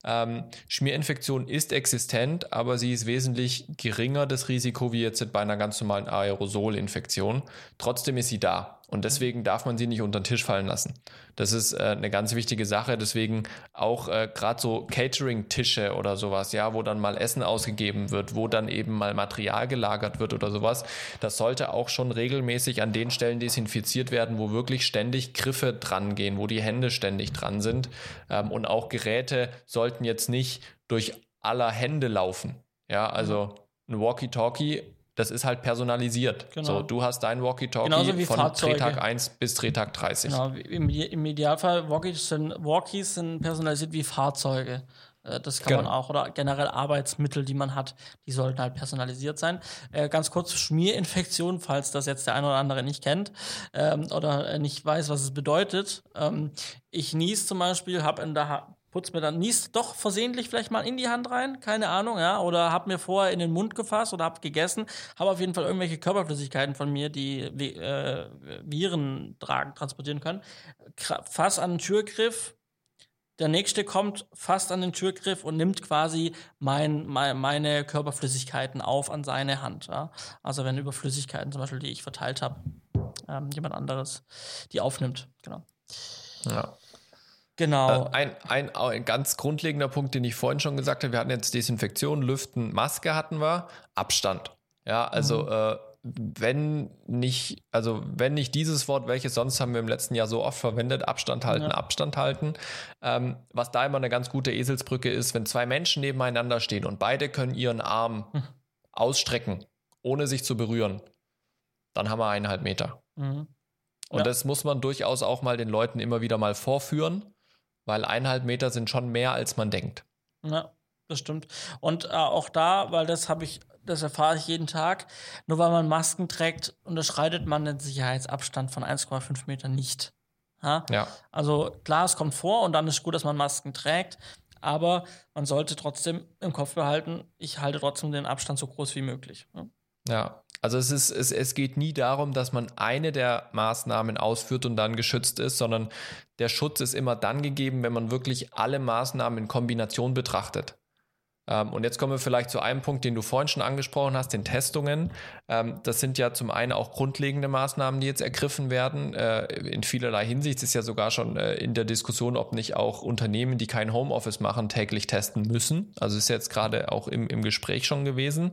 Ähm, Schmierinfektion ist existent, aber sie ist wesentlich geringer, das Risiko, wie jetzt bei einer ganz normalen Aerosolinfektion. Trotzdem ist sie da. Und deswegen darf man sie nicht unter den Tisch fallen lassen. Das ist äh, eine ganz wichtige Sache. Deswegen auch äh, gerade so Catering-Tische oder sowas, ja, wo dann mal Essen ausgegeben wird, wo dann eben mal Material gelagert wird oder sowas. Das sollte auch schon regelmäßig an den Stellen desinfiziert werden, wo wirklich ständig Griffe dran gehen, wo die Hände ständig dran sind. Ähm, und auch Geräte sollten jetzt nicht durch aller Hände laufen. Ja, also ein Walkie-Talkie das ist halt personalisiert. Genau. So, du hast dein Walkie-Talkie von Fahrzeuge. Drehtag 1 bis Drehtag 30. Genau, im, im Idealfall Walkies sind, Walkies sind personalisiert wie Fahrzeuge. Äh, das kann genau. man auch, oder generell Arbeitsmittel, die man hat, die sollten halt personalisiert sein. Äh, ganz kurz, Schmierinfektion, falls das jetzt der eine oder andere nicht kennt ähm, oder nicht weiß, was es bedeutet. Ähm, ich nies zum Beispiel, habe in der ha putz mir dann nies doch versehentlich vielleicht mal in die Hand rein, keine Ahnung, ja, oder hab mir vorher in den Mund gefasst oder hab gegessen, habe auf jeden Fall irgendwelche Körperflüssigkeiten von mir, die äh, Viren tragen, transportieren können. Fass an den Türgriff, der nächste kommt fast an den Türgriff und nimmt quasi mein, mein, meine Körperflüssigkeiten auf an seine Hand. Ja? Also wenn über Flüssigkeiten zum Beispiel, die ich verteilt habe, ähm, jemand anderes die aufnimmt. Genau. Ja. Genau. Äh, ein, ein, ein ganz grundlegender Punkt, den ich vorhin schon gesagt habe, wir hatten jetzt Desinfektion, Lüften, Maske hatten wir, Abstand. Ja, also mhm. äh, wenn nicht, also wenn nicht dieses Wort, welches sonst haben wir im letzten Jahr so oft verwendet, Abstand halten, ja. Abstand halten. Ähm, was da immer eine ganz gute Eselsbrücke ist, wenn zwei Menschen nebeneinander stehen und beide können ihren Arm hm. ausstrecken, ohne sich zu berühren, dann haben wir eineinhalb Meter. Mhm. Und ja. das muss man durchaus auch mal den Leuten immer wieder mal vorführen, weil eineinhalb Meter sind schon mehr, als man denkt. Ja, das stimmt. Und äh, auch da, weil das habe ich das erfahre ich jeden Tag. Nur weil man Masken trägt, unterschreitet man den Sicherheitsabstand von 1,5 Metern nicht. Ja? ja? Also klar, es kommt vor und dann ist gut, dass man Masken trägt. Aber man sollte trotzdem im Kopf behalten, ich halte trotzdem den Abstand so groß wie möglich. Ja, ja. Also es, ist, es, es geht nie darum, dass man eine der Maßnahmen ausführt und dann geschützt ist, sondern der Schutz ist immer dann gegeben, wenn man wirklich alle Maßnahmen in Kombination betrachtet. Ähm, und jetzt kommen wir vielleicht zu einem Punkt, den du vorhin schon angesprochen hast, den Testungen. Ähm, das sind ja zum einen auch grundlegende Maßnahmen, die jetzt ergriffen werden. Äh, in vielerlei Hinsicht ist ja sogar schon äh, in der Diskussion, ob nicht auch Unternehmen, die kein Homeoffice machen, täglich testen müssen. Also ist jetzt gerade auch im, im Gespräch schon gewesen.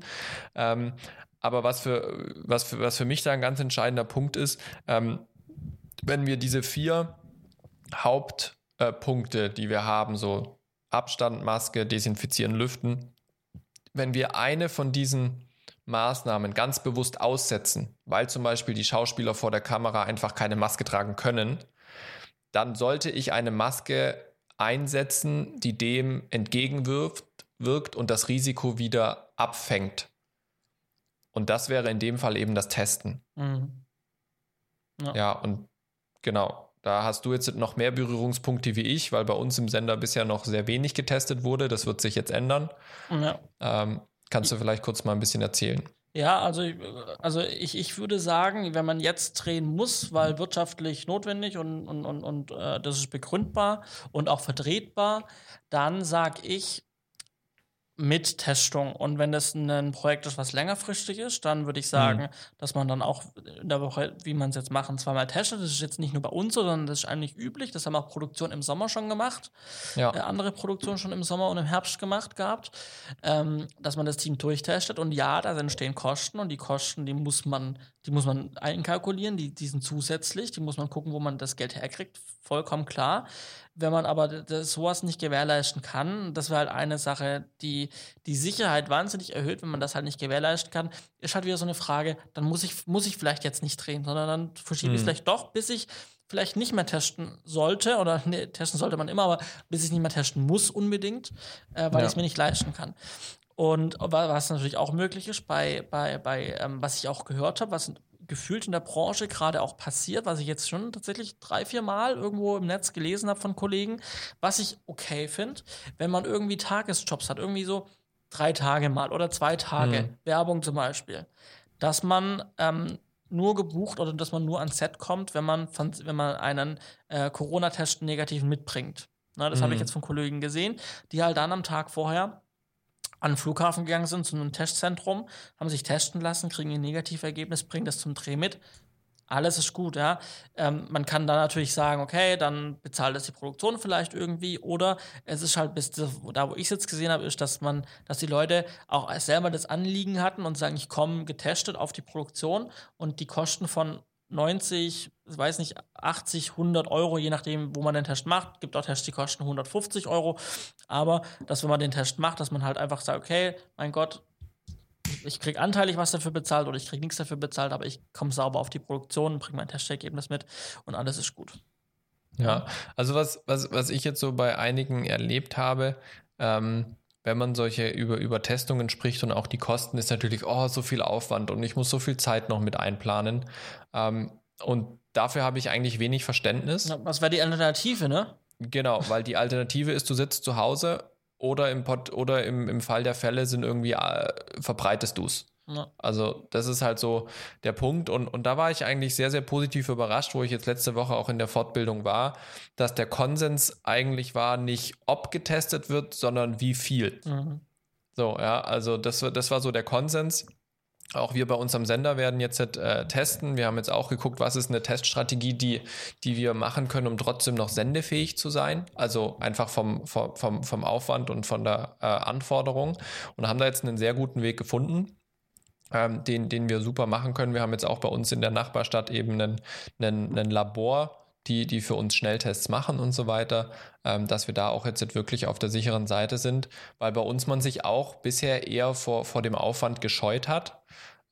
Ähm, aber was für, was, für, was für mich da ein ganz entscheidender Punkt ist, wenn wir diese vier Hauptpunkte, äh, die wir haben, so Abstand, Maske, Desinfizieren, Lüften. Wenn wir eine von diesen Maßnahmen ganz bewusst aussetzen, weil zum Beispiel die Schauspieler vor der Kamera einfach keine Maske tragen können, dann sollte ich eine Maske einsetzen, die dem entgegenwirkt wirkt und das Risiko wieder abfängt. Und das wäre in dem Fall eben das Testen. Mhm. Ja. ja, und genau. Da hast du jetzt noch mehr Berührungspunkte wie ich, weil bei uns im Sender bisher noch sehr wenig getestet wurde. Das wird sich jetzt ändern. Ja. Ähm, kannst du vielleicht kurz mal ein bisschen erzählen? Ja, also, also ich, ich würde sagen, wenn man jetzt drehen muss, weil wirtschaftlich notwendig und, und, und, und äh, das ist begründbar und auch vertretbar, dann sage ich, mit Testung. Und wenn das ein Projekt ist, was längerfristig ist, dann würde ich mhm. sagen, mhm. dass man dann auch in der Woche, wie man es jetzt machen, zweimal testet. Das ist jetzt nicht nur bei uns so, sondern das ist eigentlich üblich. Das haben auch Produktionen im Sommer schon gemacht. Ja. Äh, andere Produktionen schon im Sommer und im Herbst gemacht gehabt. Ähm, dass man das Team durchtestet. Und ja, da entstehen Kosten und die Kosten, die muss man, die muss man einkalkulieren, die, die sind zusätzlich, die muss man gucken, wo man das Geld herkriegt. Vollkommen klar. Wenn man aber das, sowas nicht gewährleisten kann, das wäre halt eine Sache, die die Sicherheit wahnsinnig erhöht, wenn man das halt nicht gewährleisten kann, ist halt wieder so eine Frage, dann muss ich, muss ich vielleicht jetzt nicht drehen, sondern dann verschiebe ich es mhm. vielleicht doch, bis ich vielleicht nicht mehr testen sollte, oder nee, testen sollte man immer, aber bis ich nicht mehr testen muss unbedingt, äh, weil ja. ich es mir nicht leisten kann. Und was natürlich auch möglich ist, bei, bei, bei ähm, was ich auch gehört habe, was gefühlt in der Branche gerade auch passiert, was ich jetzt schon tatsächlich drei, vier Mal irgendwo im Netz gelesen habe von Kollegen, was ich okay finde, wenn man irgendwie Tagesjobs hat, irgendwie so drei Tage mal oder zwei Tage, mhm. Werbung zum Beispiel, dass man ähm, nur gebucht oder dass man nur ans Set kommt, wenn man, von, wenn man einen äh, Corona-Test negativen mitbringt. Na, das mhm. habe ich jetzt von Kollegen gesehen, die halt dann am Tag vorher an den Flughafen gegangen sind, zu einem Testzentrum, haben sich testen lassen, kriegen ein Negativergebnis, bringen das zum Dreh mit. Alles ist gut, ja. Ähm, man kann da natürlich sagen, okay, dann bezahlt das die Produktion vielleicht irgendwie. Oder es ist halt bis da, wo ich es jetzt gesehen habe, ist, dass man, dass die Leute auch selber das Anliegen hatten und sagen, ich komme getestet auf die Produktion und die Kosten von 90, ich weiß nicht, 80, 100 Euro, je nachdem, wo man den Test macht. Gibt auch Tests, die kosten 150 Euro. Aber, dass wenn man den Test macht, dass man halt einfach sagt, okay, mein Gott, ich krieg anteilig was dafür bezahlt oder ich krieg nichts dafür bezahlt, aber ich komme sauber auf die Produktion, bringe mein Testergebnis mit und alles ist gut. Ja, also was, was, was ich jetzt so bei einigen erlebt habe, Ähm, wenn man solche über, über Testungen spricht und auch die Kosten, ist natürlich, oh, so viel Aufwand und ich muss so viel Zeit noch mit einplanen. Ähm, und dafür habe ich eigentlich wenig Verständnis. Was wäre die Alternative, ne? Genau, weil die Alternative ist, du sitzt zu Hause oder im, Pod, oder im, im Fall der Fälle sind irgendwie, äh, verbreitest du es. Ja. Also, das ist halt so der Punkt. Und, und da war ich eigentlich sehr, sehr positiv überrascht, wo ich jetzt letzte Woche auch in der Fortbildung war, dass der Konsens eigentlich war, nicht ob getestet wird, sondern wie viel. Mhm. So, ja, also das, das war so der Konsens. Auch wir bei uns am Sender werden jetzt äh, testen. Wir haben jetzt auch geguckt, was ist eine Teststrategie, die, die wir machen können, um trotzdem noch sendefähig zu sein. Also einfach vom, vom, vom Aufwand und von der äh, Anforderung. Und haben da jetzt einen sehr guten Weg gefunden ähm, den, den wir super machen können. Wir haben jetzt auch bei uns in der Nachbarstadt eben einen, einen, einen Labor, die, die für uns Schnelltests machen und so weiter, ähm, dass wir da auch jetzt wirklich auf der sicheren Seite sind, weil bei uns man sich auch bisher eher vor, vor dem Aufwand gescheut hat.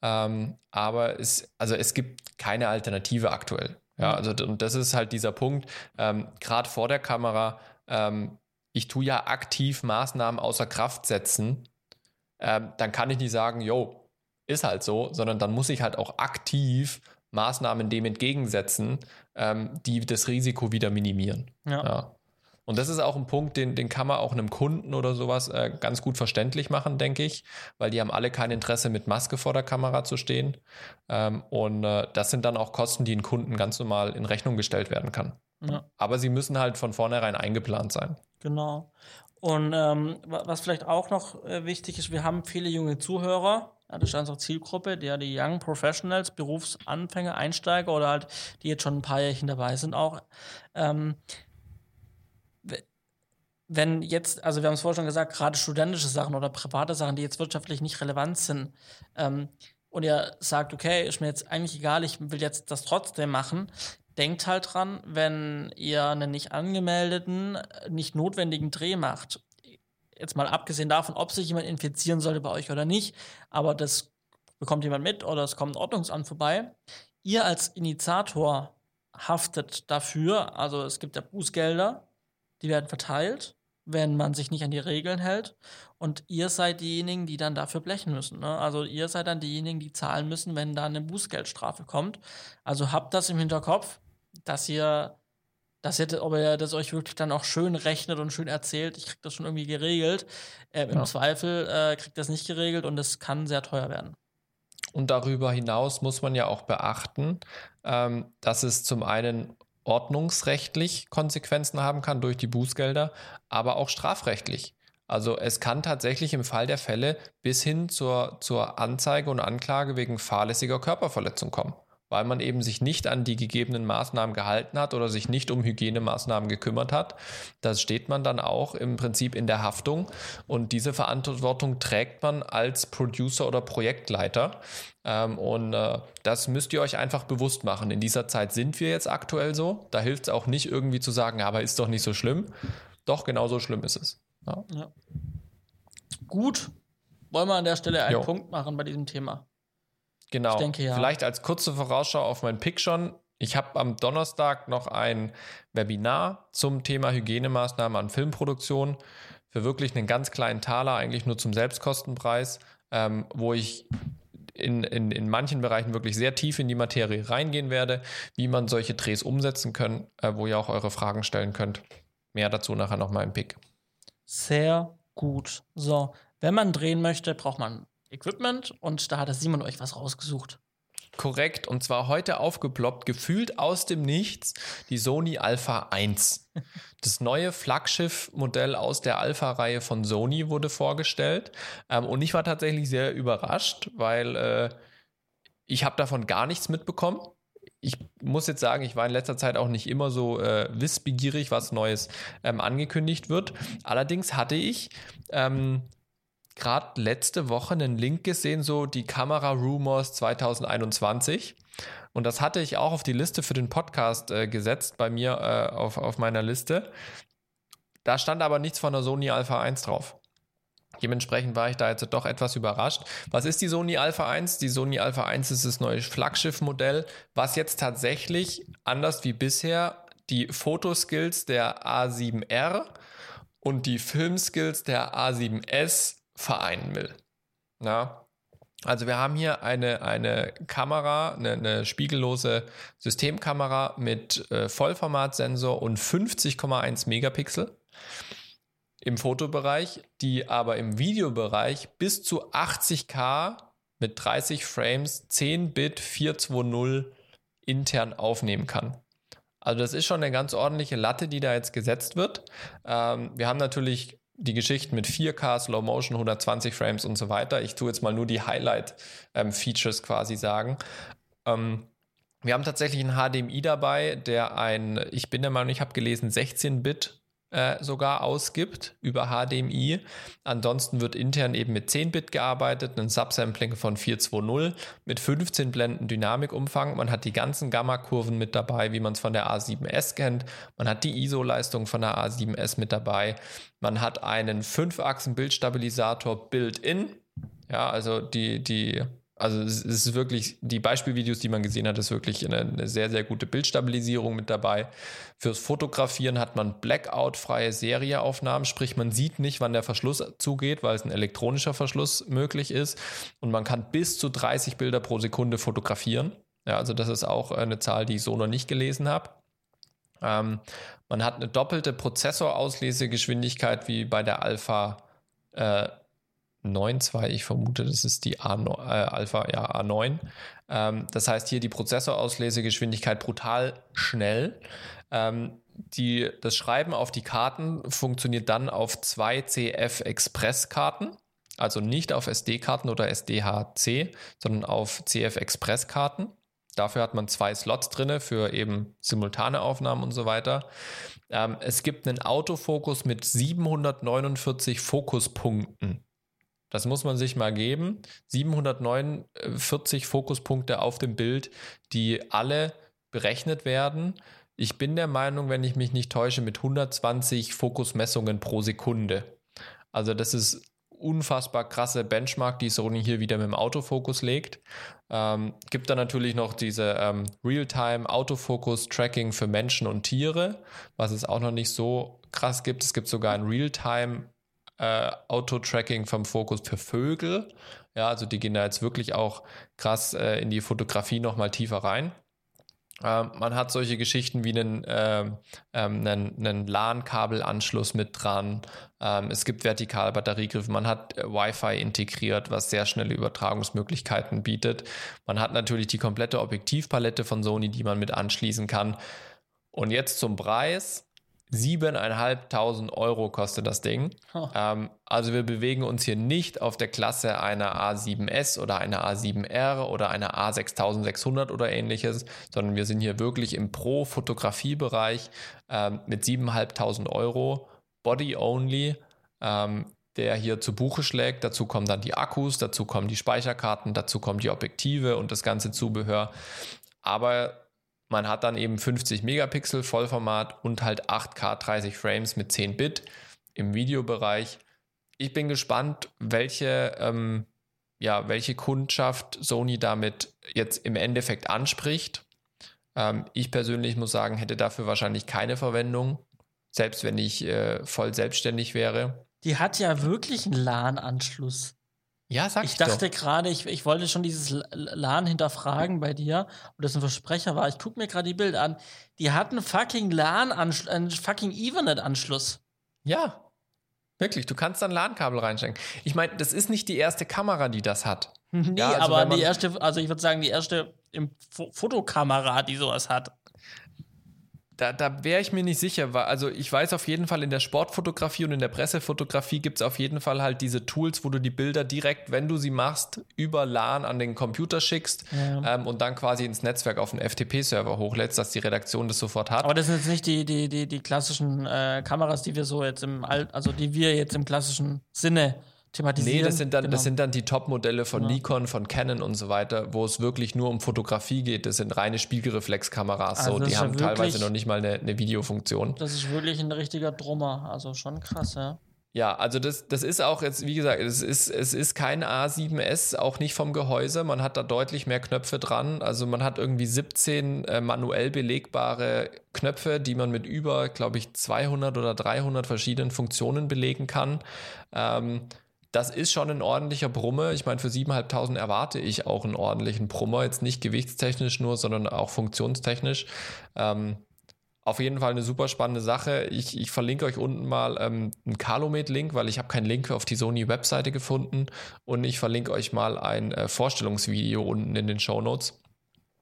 Ähm, aber es, also es gibt keine Alternative aktuell. Ja, also und das ist halt dieser Punkt, ähm, gerade vor der Kamera, ähm, ich tue ja aktiv Maßnahmen außer Kraft setzen, ähm, dann kann ich nicht sagen, yo, ist halt so, sondern dann muss ich halt auch aktiv Maßnahmen dem entgegensetzen, ähm, die das Risiko wieder minimieren. Ja. ja. Und das ist auch ein Punkt, den, den kann man auch einem Kunden oder sowas äh, ganz gut verständlich machen, denke ich, weil die haben alle kein Interesse, mit Maske vor der Kamera zu stehen. Ähm, und äh, das sind dann auch Kosten, die ein Kunden ganz normal in Rechnung gestellt werden kann. Ja. Aber sie müssen halt von vornherein eingeplant sein. Genau. Und ähm, was vielleicht auch noch äh, wichtig ist, wir haben viele junge Zuhörer, ja, das ist unsere Zielgruppe, der die Young Professionals, Berufsanfänger, Einsteiger oder halt, die jetzt schon ein paar Jährchen dabei sind auch. Ähm, wenn jetzt, also wir haben es vorher schon gesagt, gerade studentische Sachen oder private Sachen, die jetzt wirtschaftlich nicht relevant sind, ähm, und ihr sagt, okay, ist mir jetzt eigentlich egal, ich will jetzt das trotzdem machen, denkt halt dran, wenn ihr einen nicht angemeldeten, nicht notwendigen Dreh macht jetzt mal abgesehen davon, ob sich jemand infizieren sollte bei euch oder nicht, aber das bekommt jemand mit oder es kommt ein Ordnungsamt vorbei. Ihr als Initiator haftet dafür, also es gibt ja Bußgelder, die werden verteilt, wenn man sich nicht an die Regeln hält. Und ihr seid diejenigen, die dann dafür blechen müssen. Ne? Also ihr seid dann diejenigen, die zahlen müssen, wenn da eine Bußgeldstrafe kommt. Also habt das im Hinterkopf, dass ihr das hätte, ob er das euch wirklich dann auch schön rechnet und schön erzählt, ich krieg das schon irgendwie geregelt. Äh, Im ja. Zweifel äh, kriegt das nicht geregelt und es kann sehr teuer werden. Und darüber hinaus muss man ja auch beachten, ähm, dass es zum einen ordnungsrechtlich Konsequenzen haben kann durch die Bußgelder, aber auch strafrechtlich. Also es kann tatsächlich im Fall der Fälle bis hin zur, zur Anzeige und Anklage wegen fahrlässiger Körperverletzung kommen weil man eben sich nicht an die gegebenen Maßnahmen gehalten hat oder sich nicht um Hygienemaßnahmen gekümmert hat. Da steht man dann auch im Prinzip in der Haftung und diese Verantwortung trägt man als Producer oder Projektleiter. Ähm, und äh, das müsst ihr euch einfach bewusst machen. In dieser Zeit sind wir jetzt aktuell so. Da hilft es auch nicht irgendwie zu sagen, aber ist doch nicht so schlimm. Doch, genauso schlimm ist es. Ja. Ja. Gut. Wollen wir an der Stelle einen jo. Punkt machen bei diesem Thema? Genau. Ich denke ja. Vielleicht als kurze Vorausschau auf meinen Pick schon. Ich habe am Donnerstag noch ein Webinar zum Thema Hygienemaßnahmen an Filmproduktion für wirklich einen ganz kleinen Taler, eigentlich nur zum Selbstkostenpreis, ähm, wo ich in, in, in manchen Bereichen wirklich sehr tief in die Materie reingehen werde, wie man solche Drehs umsetzen kann, äh, wo ihr auch eure Fragen stellen könnt. Mehr dazu nachher noch mal im Pick. Sehr gut. So, wenn man drehen möchte, braucht man Equipment und da hat Simon euch was rausgesucht. Korrekt, und zwar heute aufgeploppt, gefühlt aus dem Nichts, die Sony Alpha 1. Das neue Flaggschiff-Modell aus der Alpha-Reihe von Sony wurde vorgestellt. Ähm, und ich war tatsächlich sehr überrascht, weil äh, ich habe davon gar nichts mitbekommen. Ich muss jetzt sagen, ich war in letzter Zeit auch nicht immer so äh, wissbegierig, was Neues ähm, angekündigt wird. Allerdings hatte ich ähm, gerade letzte Woche einen Link gesehen, so die Kamera Rumors 2021. Und das hatte ich auch auf die Liste für den Podcast äh, gesetzt, bei mir äh, auf, auf meiner Liste. Da stand aber nichts von der Sony Alpha 1 drauf. Dementsprechend war ich da jetzt doch etwas überrascht. Was ist die Sony Alpha 1? Die Sony Alpha 1 ist das neue Flaggschiff-Modell, was jetzt tatsächlich anders wie bisher die Fotoskills der A7R und die Filmskills der A7S vereinen will. Na? Also wir haben hier eine, eine Kamera, eine, eine spiegellose Systemkamera mit äh, Vollformatsensor und 50,1 Megapixel im Fotobereich, die aber im Videobereich bis zu 80k mit 30 Frames 10 Bit 420 intern aufnehmen kann. Also das ist schon eine ganz ordentliche Latte, die da jetzt gesetzt wird. Ähm, wir haben natürlich die Geschichten mit 4K, Slow Motion, 120 Frames und so weiter. Ich tue jetzt mal nur die Highlight-Features ähm, quasi sagen. Ähm, wir haben tatsächlich einen HDMI dabei, der ein, ich bin der Meinung, ich habe gelesen, 16-Bit äh, sogar ausgibt über HDMI. Ansonsten wird intern eben mit 10-Bit gearbeitet, ein Subsampling von 420 mit 15 Blenden Dynamikumfang. Man hat die ganzen Gamma-Kurven mit dabei, wie man es von der A7S kennt. Man hat die ISO-Leistung von der A7S mit dabei. Man hat einen 5-Achsen-Bildstabilisator built-in. Ja, also die, die also es ist wirklich, die Beispielvideos, die man gesehen hat, ist wirklich eine, eine, sehr, sehr gute Bildstabilisierung mit dabei. Fürs Fotografieren hat man Blackout-freie Serieaufnahmen, sprich man sieht nicht, wann der Verschluss zugeht, weil es ein elektronischer Verschluss möglich ist. Und man kann bis zu 30 Bilder pro Sekunde fotografieren. Ja, also das ist auch eine Zahl, die ich so noch nicht gelesen habe. Ähm, man hat eine doppelte Prozessorauslesegeschwindigkeit wie bei der Alpha äh, 9.2, ich vermute, das ist die A9, äh, Alpha, ja, A9. Ähm, das heißt hier die Prozessorauslesegeschwindigkeit brutal schnell. Ähm, die, das Schreiben auf die Karten funktioniert dann auf zwei CF Express Karten, also nicht auf SD-Karten oder SDHC, sondern auf CF Express Karten. Dafür hat man zwei Slots drin für eben simultane Aufnahmen und so weiter. Ähm, es gibt einen Autofokus mit 749 Fokuspunkten. Das muss man sich mal geben. 749 Fokuspunkte auf dem Bild, die alle berechnet werden. Ich bin der Meinung, wenn ich mich nicht täusche, mit 120 Fokusmessungen pro Sekunde. Also das ist unfassbar krasse Benchmark, die Sony hier wieder mit dem Autofokus legt. Ähm, gibt dann natürlich noch diese ähm, Real-Time Autofokus-Tracking für Menschen und Tiere, was es auch noch nicht so krass gibt. Es gibt sogar ein Real-Time äh, Auto-Tracking vom Fokus für Vögel. Ja, also die gehen da jetzt wirklich auch krass äh, in die Fotografie nochmal tiefer rein. Ähm, man hat solche Geschichten wie einen, äh, ähm, einen, einen LAN-Kabelanschluss mit dran. Ähm, es gibt Vertikalbatteriegriffe. Man hat äh, Wi-Fi integriert, was sehr schnelle Übertragungsmöglichkeiten bietet. Man hat natürlich die komplette Objektivpalette von Sony, die man mit anschließen kann. Und jetzt zum Preis. 7.500 Euro kostet das Ding. Oh. Ähm, also wir bewegen uns hier nicht auf der Klasse einer A7S oder einer A7R oder einer A6600 oder ähnliches, sondern wir sind hier wirklich im Pro-Fotografie-Bereich ähm, mit 7.500 Euro, Body Only, ähm, der hier zu Buche schlägt. Dazu kommen dann die Akkus, dazu kommen die Speicherkarten, dazu kommen die Objektive und das ganze Zubehör. Aber man hat dann eben 50 Megapixel Vollformat und halt 8K 30 Frames mit 10 Bit im Videobereich. Ich bin gespannt, welche, ähm, ja, welche Kundschaft Sony damit jetzt im Endeffekt anspricht. Ähm, ich persönlich muss sagen, hätte dafür wahrscheinlich keine Verwendung, selbst wenn ich äh, voll selbstständig wäre. Die hat ja wirklich einen LAN-Anschluss. Ja, sag ich. Ich dachte gerade, ich, ich wollte schon dieses LAN hinterfragen bei dir, ob das ein Versprecher war. Ich gucke mir gerade die Bilder an. Die hatten fucking LAN, einen fucking Ethernet-Anschluss. Ja, wirklich. Du kannst dann LAN-Kabel reinstecken. Ich meine, das ist nicht die erste Kamera, die das hat. nee, ja, also aber die erste, also ich würde sagen, die erste Fotokamera, die sowas hat da, da wäre ich mir nicht sicher, weil, also ich weiß auf jeden Fall, in der Sportfotografie und in der Pressefotografie gibt es auf jeden Fall halt diese Tools, wo du die Bilder direkt, wenn du sie machst, über LAN an den Computer schickst ja. ähm, und dann quasi ins Netzwerk auf den FTP-Server hochlädst, dass die Redaktion das sofort hat. Aber das sind jetzt nicht die, die, die, die klassischen äh, Kameras, die wir so jetzt im Alt, also die wir jetzt im klassischen Sinne thematisieren. Nee, das sind dann, genau. das sind dann die Top-Modelle von ja. Nikon, von Canon und so weiter, wo es wirklich nur um Fotografie geht. Das sind reine Spiegelreflexkameras. Also so. Die haben wirklich, teilweise noch nicht mal eine, eine Videofunktion. Das ist wirklich ein richtiger Drummer. Also schon krass, ja. Ja, also das, das ist auch jetzt, wie gesagt, es ist, es ist kein A7S, auch nicht vom Gehäuse. Man hat da deutlich mehr Knöpfe dran. Also man hat irgendwie 17 äh, manuell belegbare Knöpfe, die man mit über, glaube ich, 200 oder 300 verschiedenen Funktionen belegen kann. Ähm, das ist schon ein ordentlicher Brumme. Ich meine, für 7.500 erwarte ich auch einen ordentlichen Brummer. Jetzt nicht gewichtstechnisch nur, sondern auch funktionstechnisch. Ähm, auf jeden Fall eine super spannende Sache. Ich, ich verlinke euch unten mal ähm, einen Calumet-Link, weil ich habe keinen Link auf die Sony-Webseite gefunden. Und ich verlinke euch mal ein äh, Vorstellungsvideo unten in den Show Notes,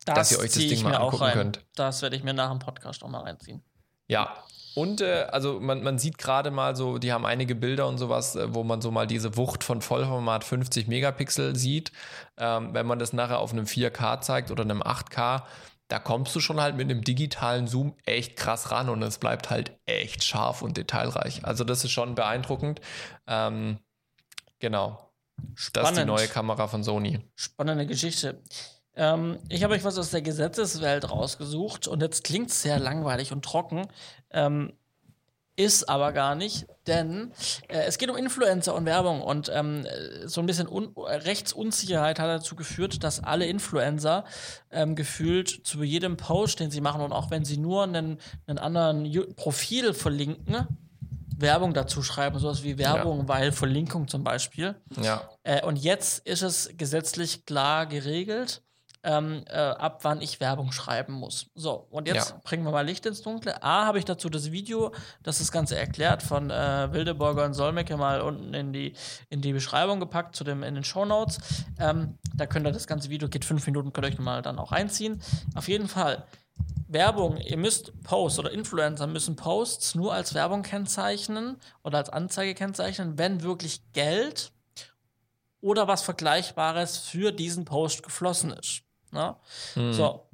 Das dass ihr euch das Ding ich mal angucken könnt. Das werde ich mir nach dem Podcast auch mal reinziehen. Ja. Und äh, also man, man sieht gerade mal so, die haben einige Bilder und sowas, äh, wo man so mal diese Wucht von Vollformat 50 Megapixel sieht. Ähm, wenn man das nachher auf einem 4K zeigt oder einem 8K, da kommst du schon halt mit einem digitalen Zoom echt krass ran und es bleibt halt echt scharf und detailreich. Also das ist schon beeindruckend. Ähm, genau. Das ist die neue Kamera von Sony. Spannende Geschichte. Ähm, ich habe euch was aus der Gesetzeswelt rausgesucht und jetzt klingt es sehr langweilig und trocken. Ähm, ist aber gar nicht, denn äh, es geht um Influencer und Werbung und ähm, so ein bisschen Un Rechtsunsicherheit hat dazu geführt, dass alle Influencer ähm, gefühlt zu jedem Post, den sie machen und auch wenn sie nur einen, einen anderen Ju Profil verlinken, Werbung dazu schreiben, sowas wie Werbung, Ja. weil Verlinkung zum Beispiel. Ja. Äh, und jetzt ist es gesetzlich klar geregelt, ähm, äh, ab wann ich Werbung schreiben muss. So, und jetzt Ja. bringen wir mal Licht ins Dunkle. A, habe ich dazu das Video, das das Ganze erklärt, von äh, Wildeborger und Solmecke mal unten in die, in die Beschreibung gepackt, zu dem, in den Shownotes. Ähm, da könnt ihr das ganze Video, geht fünf Minuten, könnt ihr euch mal dann auch reinziehen. Auf jeden Fall. Werbung, ihr müsst Posts oder Influencer müssen Posts nur als Werbung kennzeichnen oder als Anzeige kennzeichnen, wenn wirklich Geld oder was Vergleichbares für diesen Post geflossen ist. Ne? So.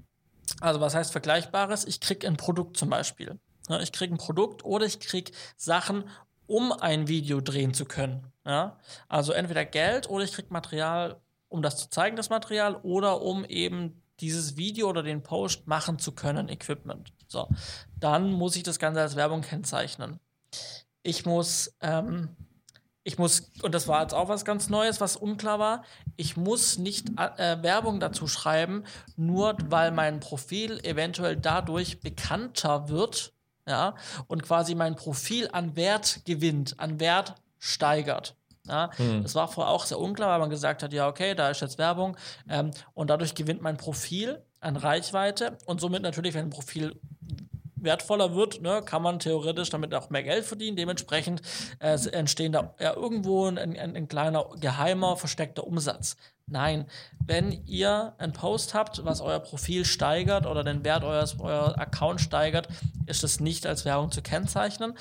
Also, was heißt Vergleichbares? Ich krieg ein Produkt zum Beispiel. Ne? Ich krieg ein Produkt oder ich krieg Sachen, um ein Video drehen zu können. Ja? Also entweder Geld oder ich krieg Material, um das zu zeigen, das Material, oder um eben dieses Video oder den Post machen zu können, Equipment. So, dann muss ich das Ganze als Werbung kennzeichnen. Ich muss, ähm, ich muss, und das war jetzt auch was ganz Neues, was unklar war, ich muss nicht äh, Werbung dazu schreiben, nur weil mein Profil eventuell dadurch bekannter wird, ja, und quasi mein Profil an Wert gewinnt, an Wert steigert. Ja, Das war vorher auch sehr unklar, weil man gesagt hat, ja, okay, da ist jetzt Werbung ähm, und dadurch gewinnt mein Profil an Reichweite und somit natürlich, wenn ein Profil wertvoller wird, ne, kann man theoretisch damit auch mehr Geld verdienen. Dementsprechend äh, entstehen da ja irgendwo ein, ein, ein kleiner geheimer, versteckter Umsatz. Nein, wenn ihr einen Post habt, was euer Profil steigert oder den Wert eures euer Account steigert, ist es nicht als Werbung zu kennzeichnen.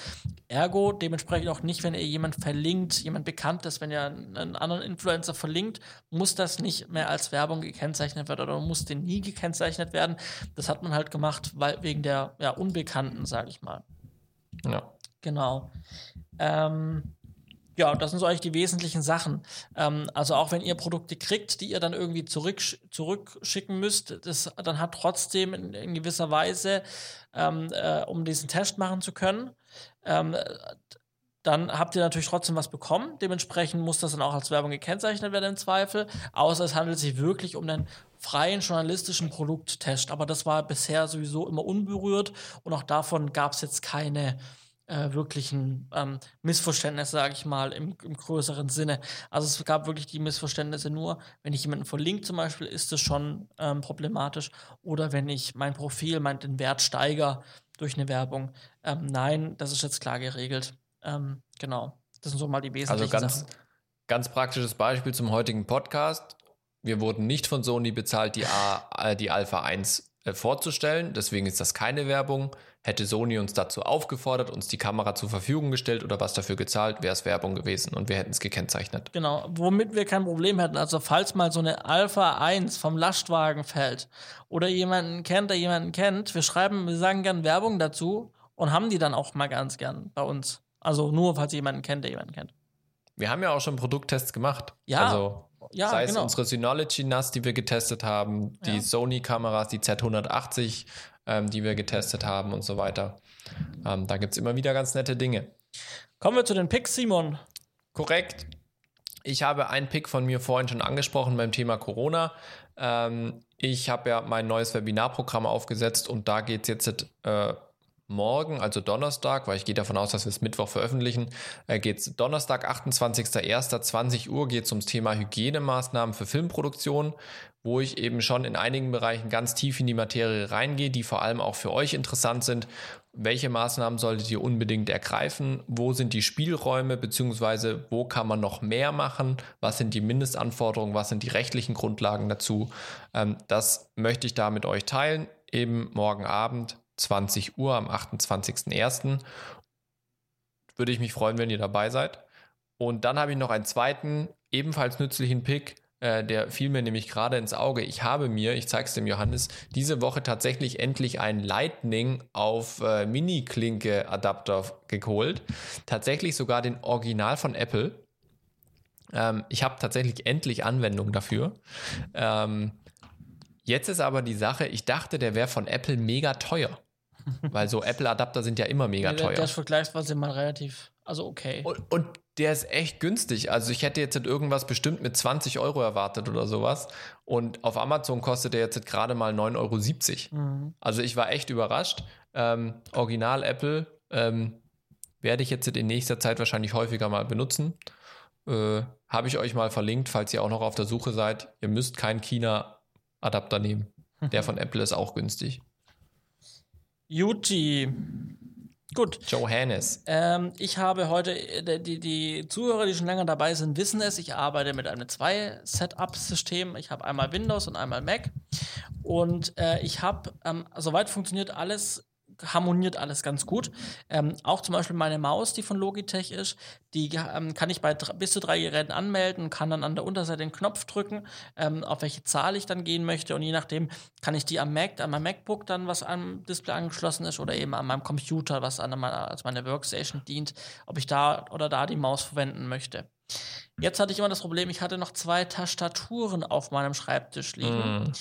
Ergo dementsprechend auch nicht, wenn ihr jemand verlinkt, jemand Bekanntes, wenn ihr einen anderen Influencer verlinkt, muss das nicht mehr als Werbung gekennzeichnet werden oder muss den nie gekennzeichnet werden. Das hat man halt gemacht, weil wegen der ja, Unbekannten, sage ich mal. Ja. Genau. Ähm, ja, das sind so eigentlich die wesentlichen Sachen. Ähm, also auch wenn ihr Produkte kriegt, die ihr dann irgendwie zurück, zurückschicken müsst, das dann hat trotzdem in, in gewisser Weise, ähm, äh, um diesen Test machen zu können, ähm, dann habt ihr natürlich trotzdem was bekommen. Dementsprechend muss das dann auch als Werbung gekennzeichnet werden im Zweifel. Außer es handelt sich wirklich um einen freien journalistischen Produkttest. Aber das war bisher sowieso immer unberührt und auch davon gab es jetzt keine äh, wirklichen ähm, Missverständnisse, sage ich mal, im, im größeren Sinne. Also es gab wirklich die Missverständnisse nur, wenn ich jemanden verlinke zum Beispiel, ist das schon ähm, problematisch. Oder wenn ich mein Profil, mein, den Wert steiger durch eine Werbung. Ähm, nein, das ist jetzt klar geregelt. Ähm, genau. Das sind so mal die Also wesentlichen ganz, Sachen. ganz praktisches Beispiel zum heutigen Podcast. Wir wurden nicht von Sony bezahlt, die, A, äh, die Alpha 1 äh, vorzustellen. Deswegen ist das keine Werbung. Hätte Sony uns dazu aufgefordert, uns die Kamera zur Verfügung gestellt oder was dafür gezahlt, wäre es Werbung gewesen und wir hätten es gekennzeichnet. Genau, womit wir kein Problem hätten. Also, falls mal so eine Alpha 1 vom Lastwagen fällt oder jemanden kennt, der jemanden kennt, wir schreiben, wir sagen gern Werbung dazu und haben die dann auch mal ganz gern bei uns. Also nur, falls jemanden kennt, der jemanden kennt. Wir haben ja auch schon Produkttests gemacht. Ja, Also ja, sei es genau. unsere Synology NAS, die wir getestet haben, die Ja. Sony-Kameras, die Z180, ähm, die wir getestet haben und so weiter. Ähm, da gibt es immer wieder ganz nette Dinge. Kommen wir zu den Picks, Simon. Korrekt. Ich habe einen Pick von mir vorhin schon angesprochen beim Thema Corona. Ähm, ich habe ja mein neues Webinarprogramm aufgesetzt und da geht es jetzt äh, morgen, also Donnerstag, weil ich gehe davon aus, dass wir es Mittwoch veröffentlichen, äh, geht es Donnerstag, 28.01.20 Uhr geht es ums Thema Hygienemaßnahmen für Filmproduktion, wo ich eben schon in einigen Bereichen ganz tief in die Materie reingehe, die vor allem auch für euch interessant sind. Welche Maßnahmen solltet ihr unbedingt ergreifen? Wo sind die Spielräume, beziehungsweise wo kann man noch mehr machen? Was sind die Mindestanforderungen? Was sind die rechtlichen Grundlagen dazu? Ähm, das möchte ich da mit euch teilen, eben morgen Abend 20 Uhr am 28.01. Würde ich mich freuen, wenn ihr dabei seid. Und dann habe ich noch einen zweiten, ebenfalls nützlichen Pick. Äh, der fiel mir nämlich gerade ins Auge. Ich habe mir, ich zeige es dem Johannes, diese Woche tatsächlich endlich einen Lightning auf äh, Mini-Klinke-Adapter geholt. Tatsächlich sogar den Original von Apple. Ähm, ich habe tatsächlich endlich Anwendung dafür. Ähm, jetzt ist aber die Sache, ich dachte, der wäre von Apple mega teuer. Weil so Apple-Adapter sind ja immer mega teuer. Der ist vergleichsweise mal relativ, also okay. Und, und, der ist echt günstig. Also ich hätte jetzt irgendwas bestimmt mit 20 Euro erwartet oder sowas. Und auf Amazon kostet der jetzt gerade mal 9,70 Euro. Mhm. Also ich war echt überrascht. Ähm, Original Apple ähm, werde ich jetzt in nächster Zeit wahrscheinlich häufiger mal benutzen. Äh, Habe ich euch mal verlinkt, falls ihr auch noch auf der Suche seid. Ihr müsst keinen China-Adapter nehmen. Der von Apple ist auch günstig. Juti. Gut. Johannes. Ähm, ich habe heute, äh, die, die Zuhörer, die schon länger dabei sind, wissen es. Ich arbeite mit einem Zwei-Setup-System. Ich habe einmal Windows und einmal Mac. Und äh, ich habe, ähm, soweit funktioniert alles harmoniert alles ganz gut. Ähm, auch zum Beispiel meine Maus, die von Logitech ist, die ähm, kann ich bei bis zu drei Geräten anmelden, kann dann an der Unterseite den Knopf drücken, ähm, auf welche Zahl ich dann gehen möchte und je nachdem kann ich die am Mac, an meinem MacBook dann, was am Display angeschlossen ist oder eben an meinem Computer, was an meiner, als meine Workstation dient, ob ich da oder da die Maus verwenden möchte. Jetzt hatte ich immer das Problem, ich hatte noch zwei Tastaturen auf meinem Schreibtisch liegen. Mm.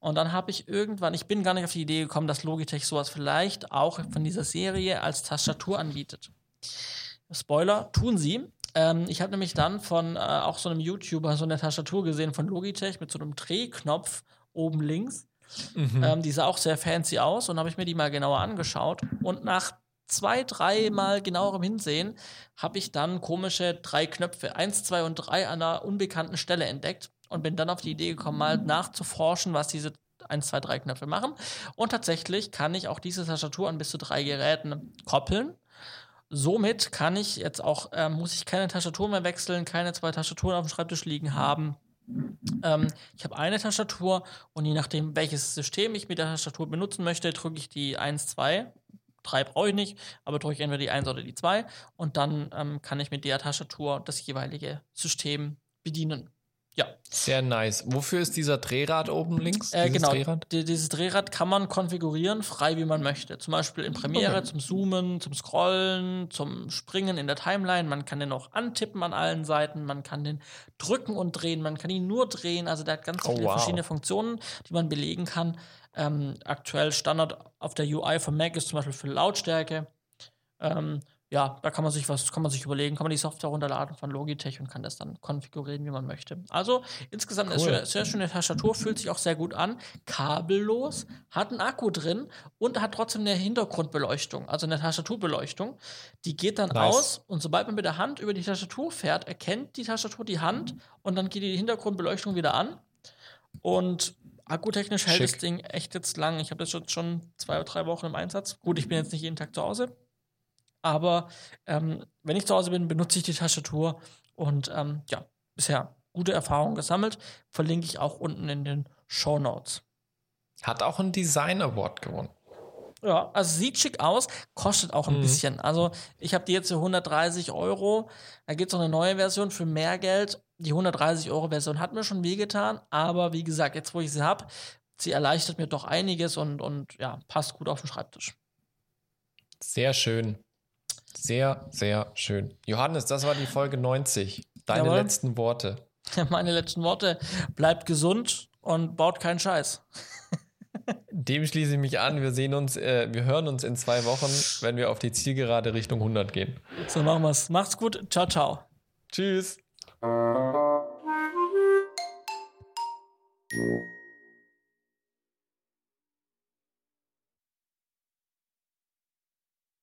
Und dann habe ich irgendwann, ich bin gar nicht auf die Idee gekommen, dass Logitech sowas vielleicht auch von dieser Serie als Tastatur anbietet. Spoiler, tun sie. Ähm, ich habe nämlich dann von äh, auch so einem YouTuber so eine Tastatur gesehen von Logitech mit so einem Drehknopf oben links. Mhm. Ähm, die sah auch sehr fancy aus und habe ich mir die mal genauer angeschaut. Und nach zwei, drei Mal genauerem Hinsehen habe ich dann komische drei Knöpfe, eins, zwei und drei an einer unbekannten Stelle entdeckt und bin dann auf die Idee gekommen, mal nachzuforschen, was diese 1, 2, 3 Knöpfe machen. Und tatsächlich kann ich auch diese Tastatur an bis zu drei Geräten koppeln. Somit kann ich jetzt auch, äh, muss ich keine Tastatur mehr wechseln, keine zwei Tastaturen auf dem Schreibtisch liegen haben. Ähm, ich habe eine Tastatur und je nachdem, welches System ich mit der Tastatur benutzen möchte, drücke ich die 1, 2. 3 brauche ich nicht, aber drücke ich entweder die 1 oder die 2 und dann ähm, kann ich mit der Tastatur das jeweilige System bedienen. Ja. Sehr nice. Wofür ist dieser Drehrad oben links? Äh, genau. Drehrad? Die, dieses Drehrad kann man konfigurieren, frei wie man möchte. Zum Beispiel in Premiere okay. zum Zoomen, zum Scrollen, zum Springen in der Timeline. Man kann den auch antippen an allen Seiten. Man kann den drücken und drehen. Man kann ihn nur drehen. Also der hat ganz oh, viele wow. verschiedene Funktionen, die man belegen kann. Ähm, aktuell Standard auf der UI von Mac ist zum Beispiel für Lautstärke. Ähm, ja, da kann man sich was, kann man sich überlegen, kann man die Software runterladen von Logitech und kann das dann konfigurieren, wie man möchte. Also insgesamt cool. eine sehr schöne Tastatur, fühlt sich auch sehr gut an, kabellos, hat einen Akku drin und hat trotzdem eine Hintergrundbeleuchtung, also eine Tastaturbeleuchtung. Die geht dann nice. aus und sobald man mit der Hand über die Tastatur fährt, erkennt die Tastatur die Hand und dann geht die Hintergrundbeleuchtung wieder an. Und akkutechnisch hält Schick. das Ding echt jetzt lang. Ich habe das jetzt schon zwei oder drei Wochen im Einsatz. Gut, ich bin jetzt nicht jeden Tag zu Hause, aber ähm, wenn ich zu Hause bin, benutze ich die Tastatur und ähm, ja, bisher gute Erfahrungen gesammelt. Verlinke ich auch unten in den Show Notes. Hat auch einen Design Award gewonnen. Ja, also sieht schick aus, kostet auch ein mhm. bisschen. Also ich habe die jetzt für 130 Euro. Da gibt es noch eine neue Version für mehr Geld. Die 130 Euro Version hat mir schon wehgetan, aber wie gesagt, jetzt wo ich sie habe, sie erleichtert mir doch einiges und, und ja, passt gut auf den Schreibtisch. Sehr schön. Sehr, sehr schön. Johannes, das war die Folge 90. Deine Jawohl. letzten Worte. Meine letzten Worte. Bleibt gesund und baut keinen Scheiß. Dem schließe ich mich an. Wir sehen uns, äh, wir hören uns in zwei Wochen, wenn wir auf die Zielgerade Richtung 100 gehen. So machen wir's. Macht's gut. Ciao, ciao. Tschüss. Thank you.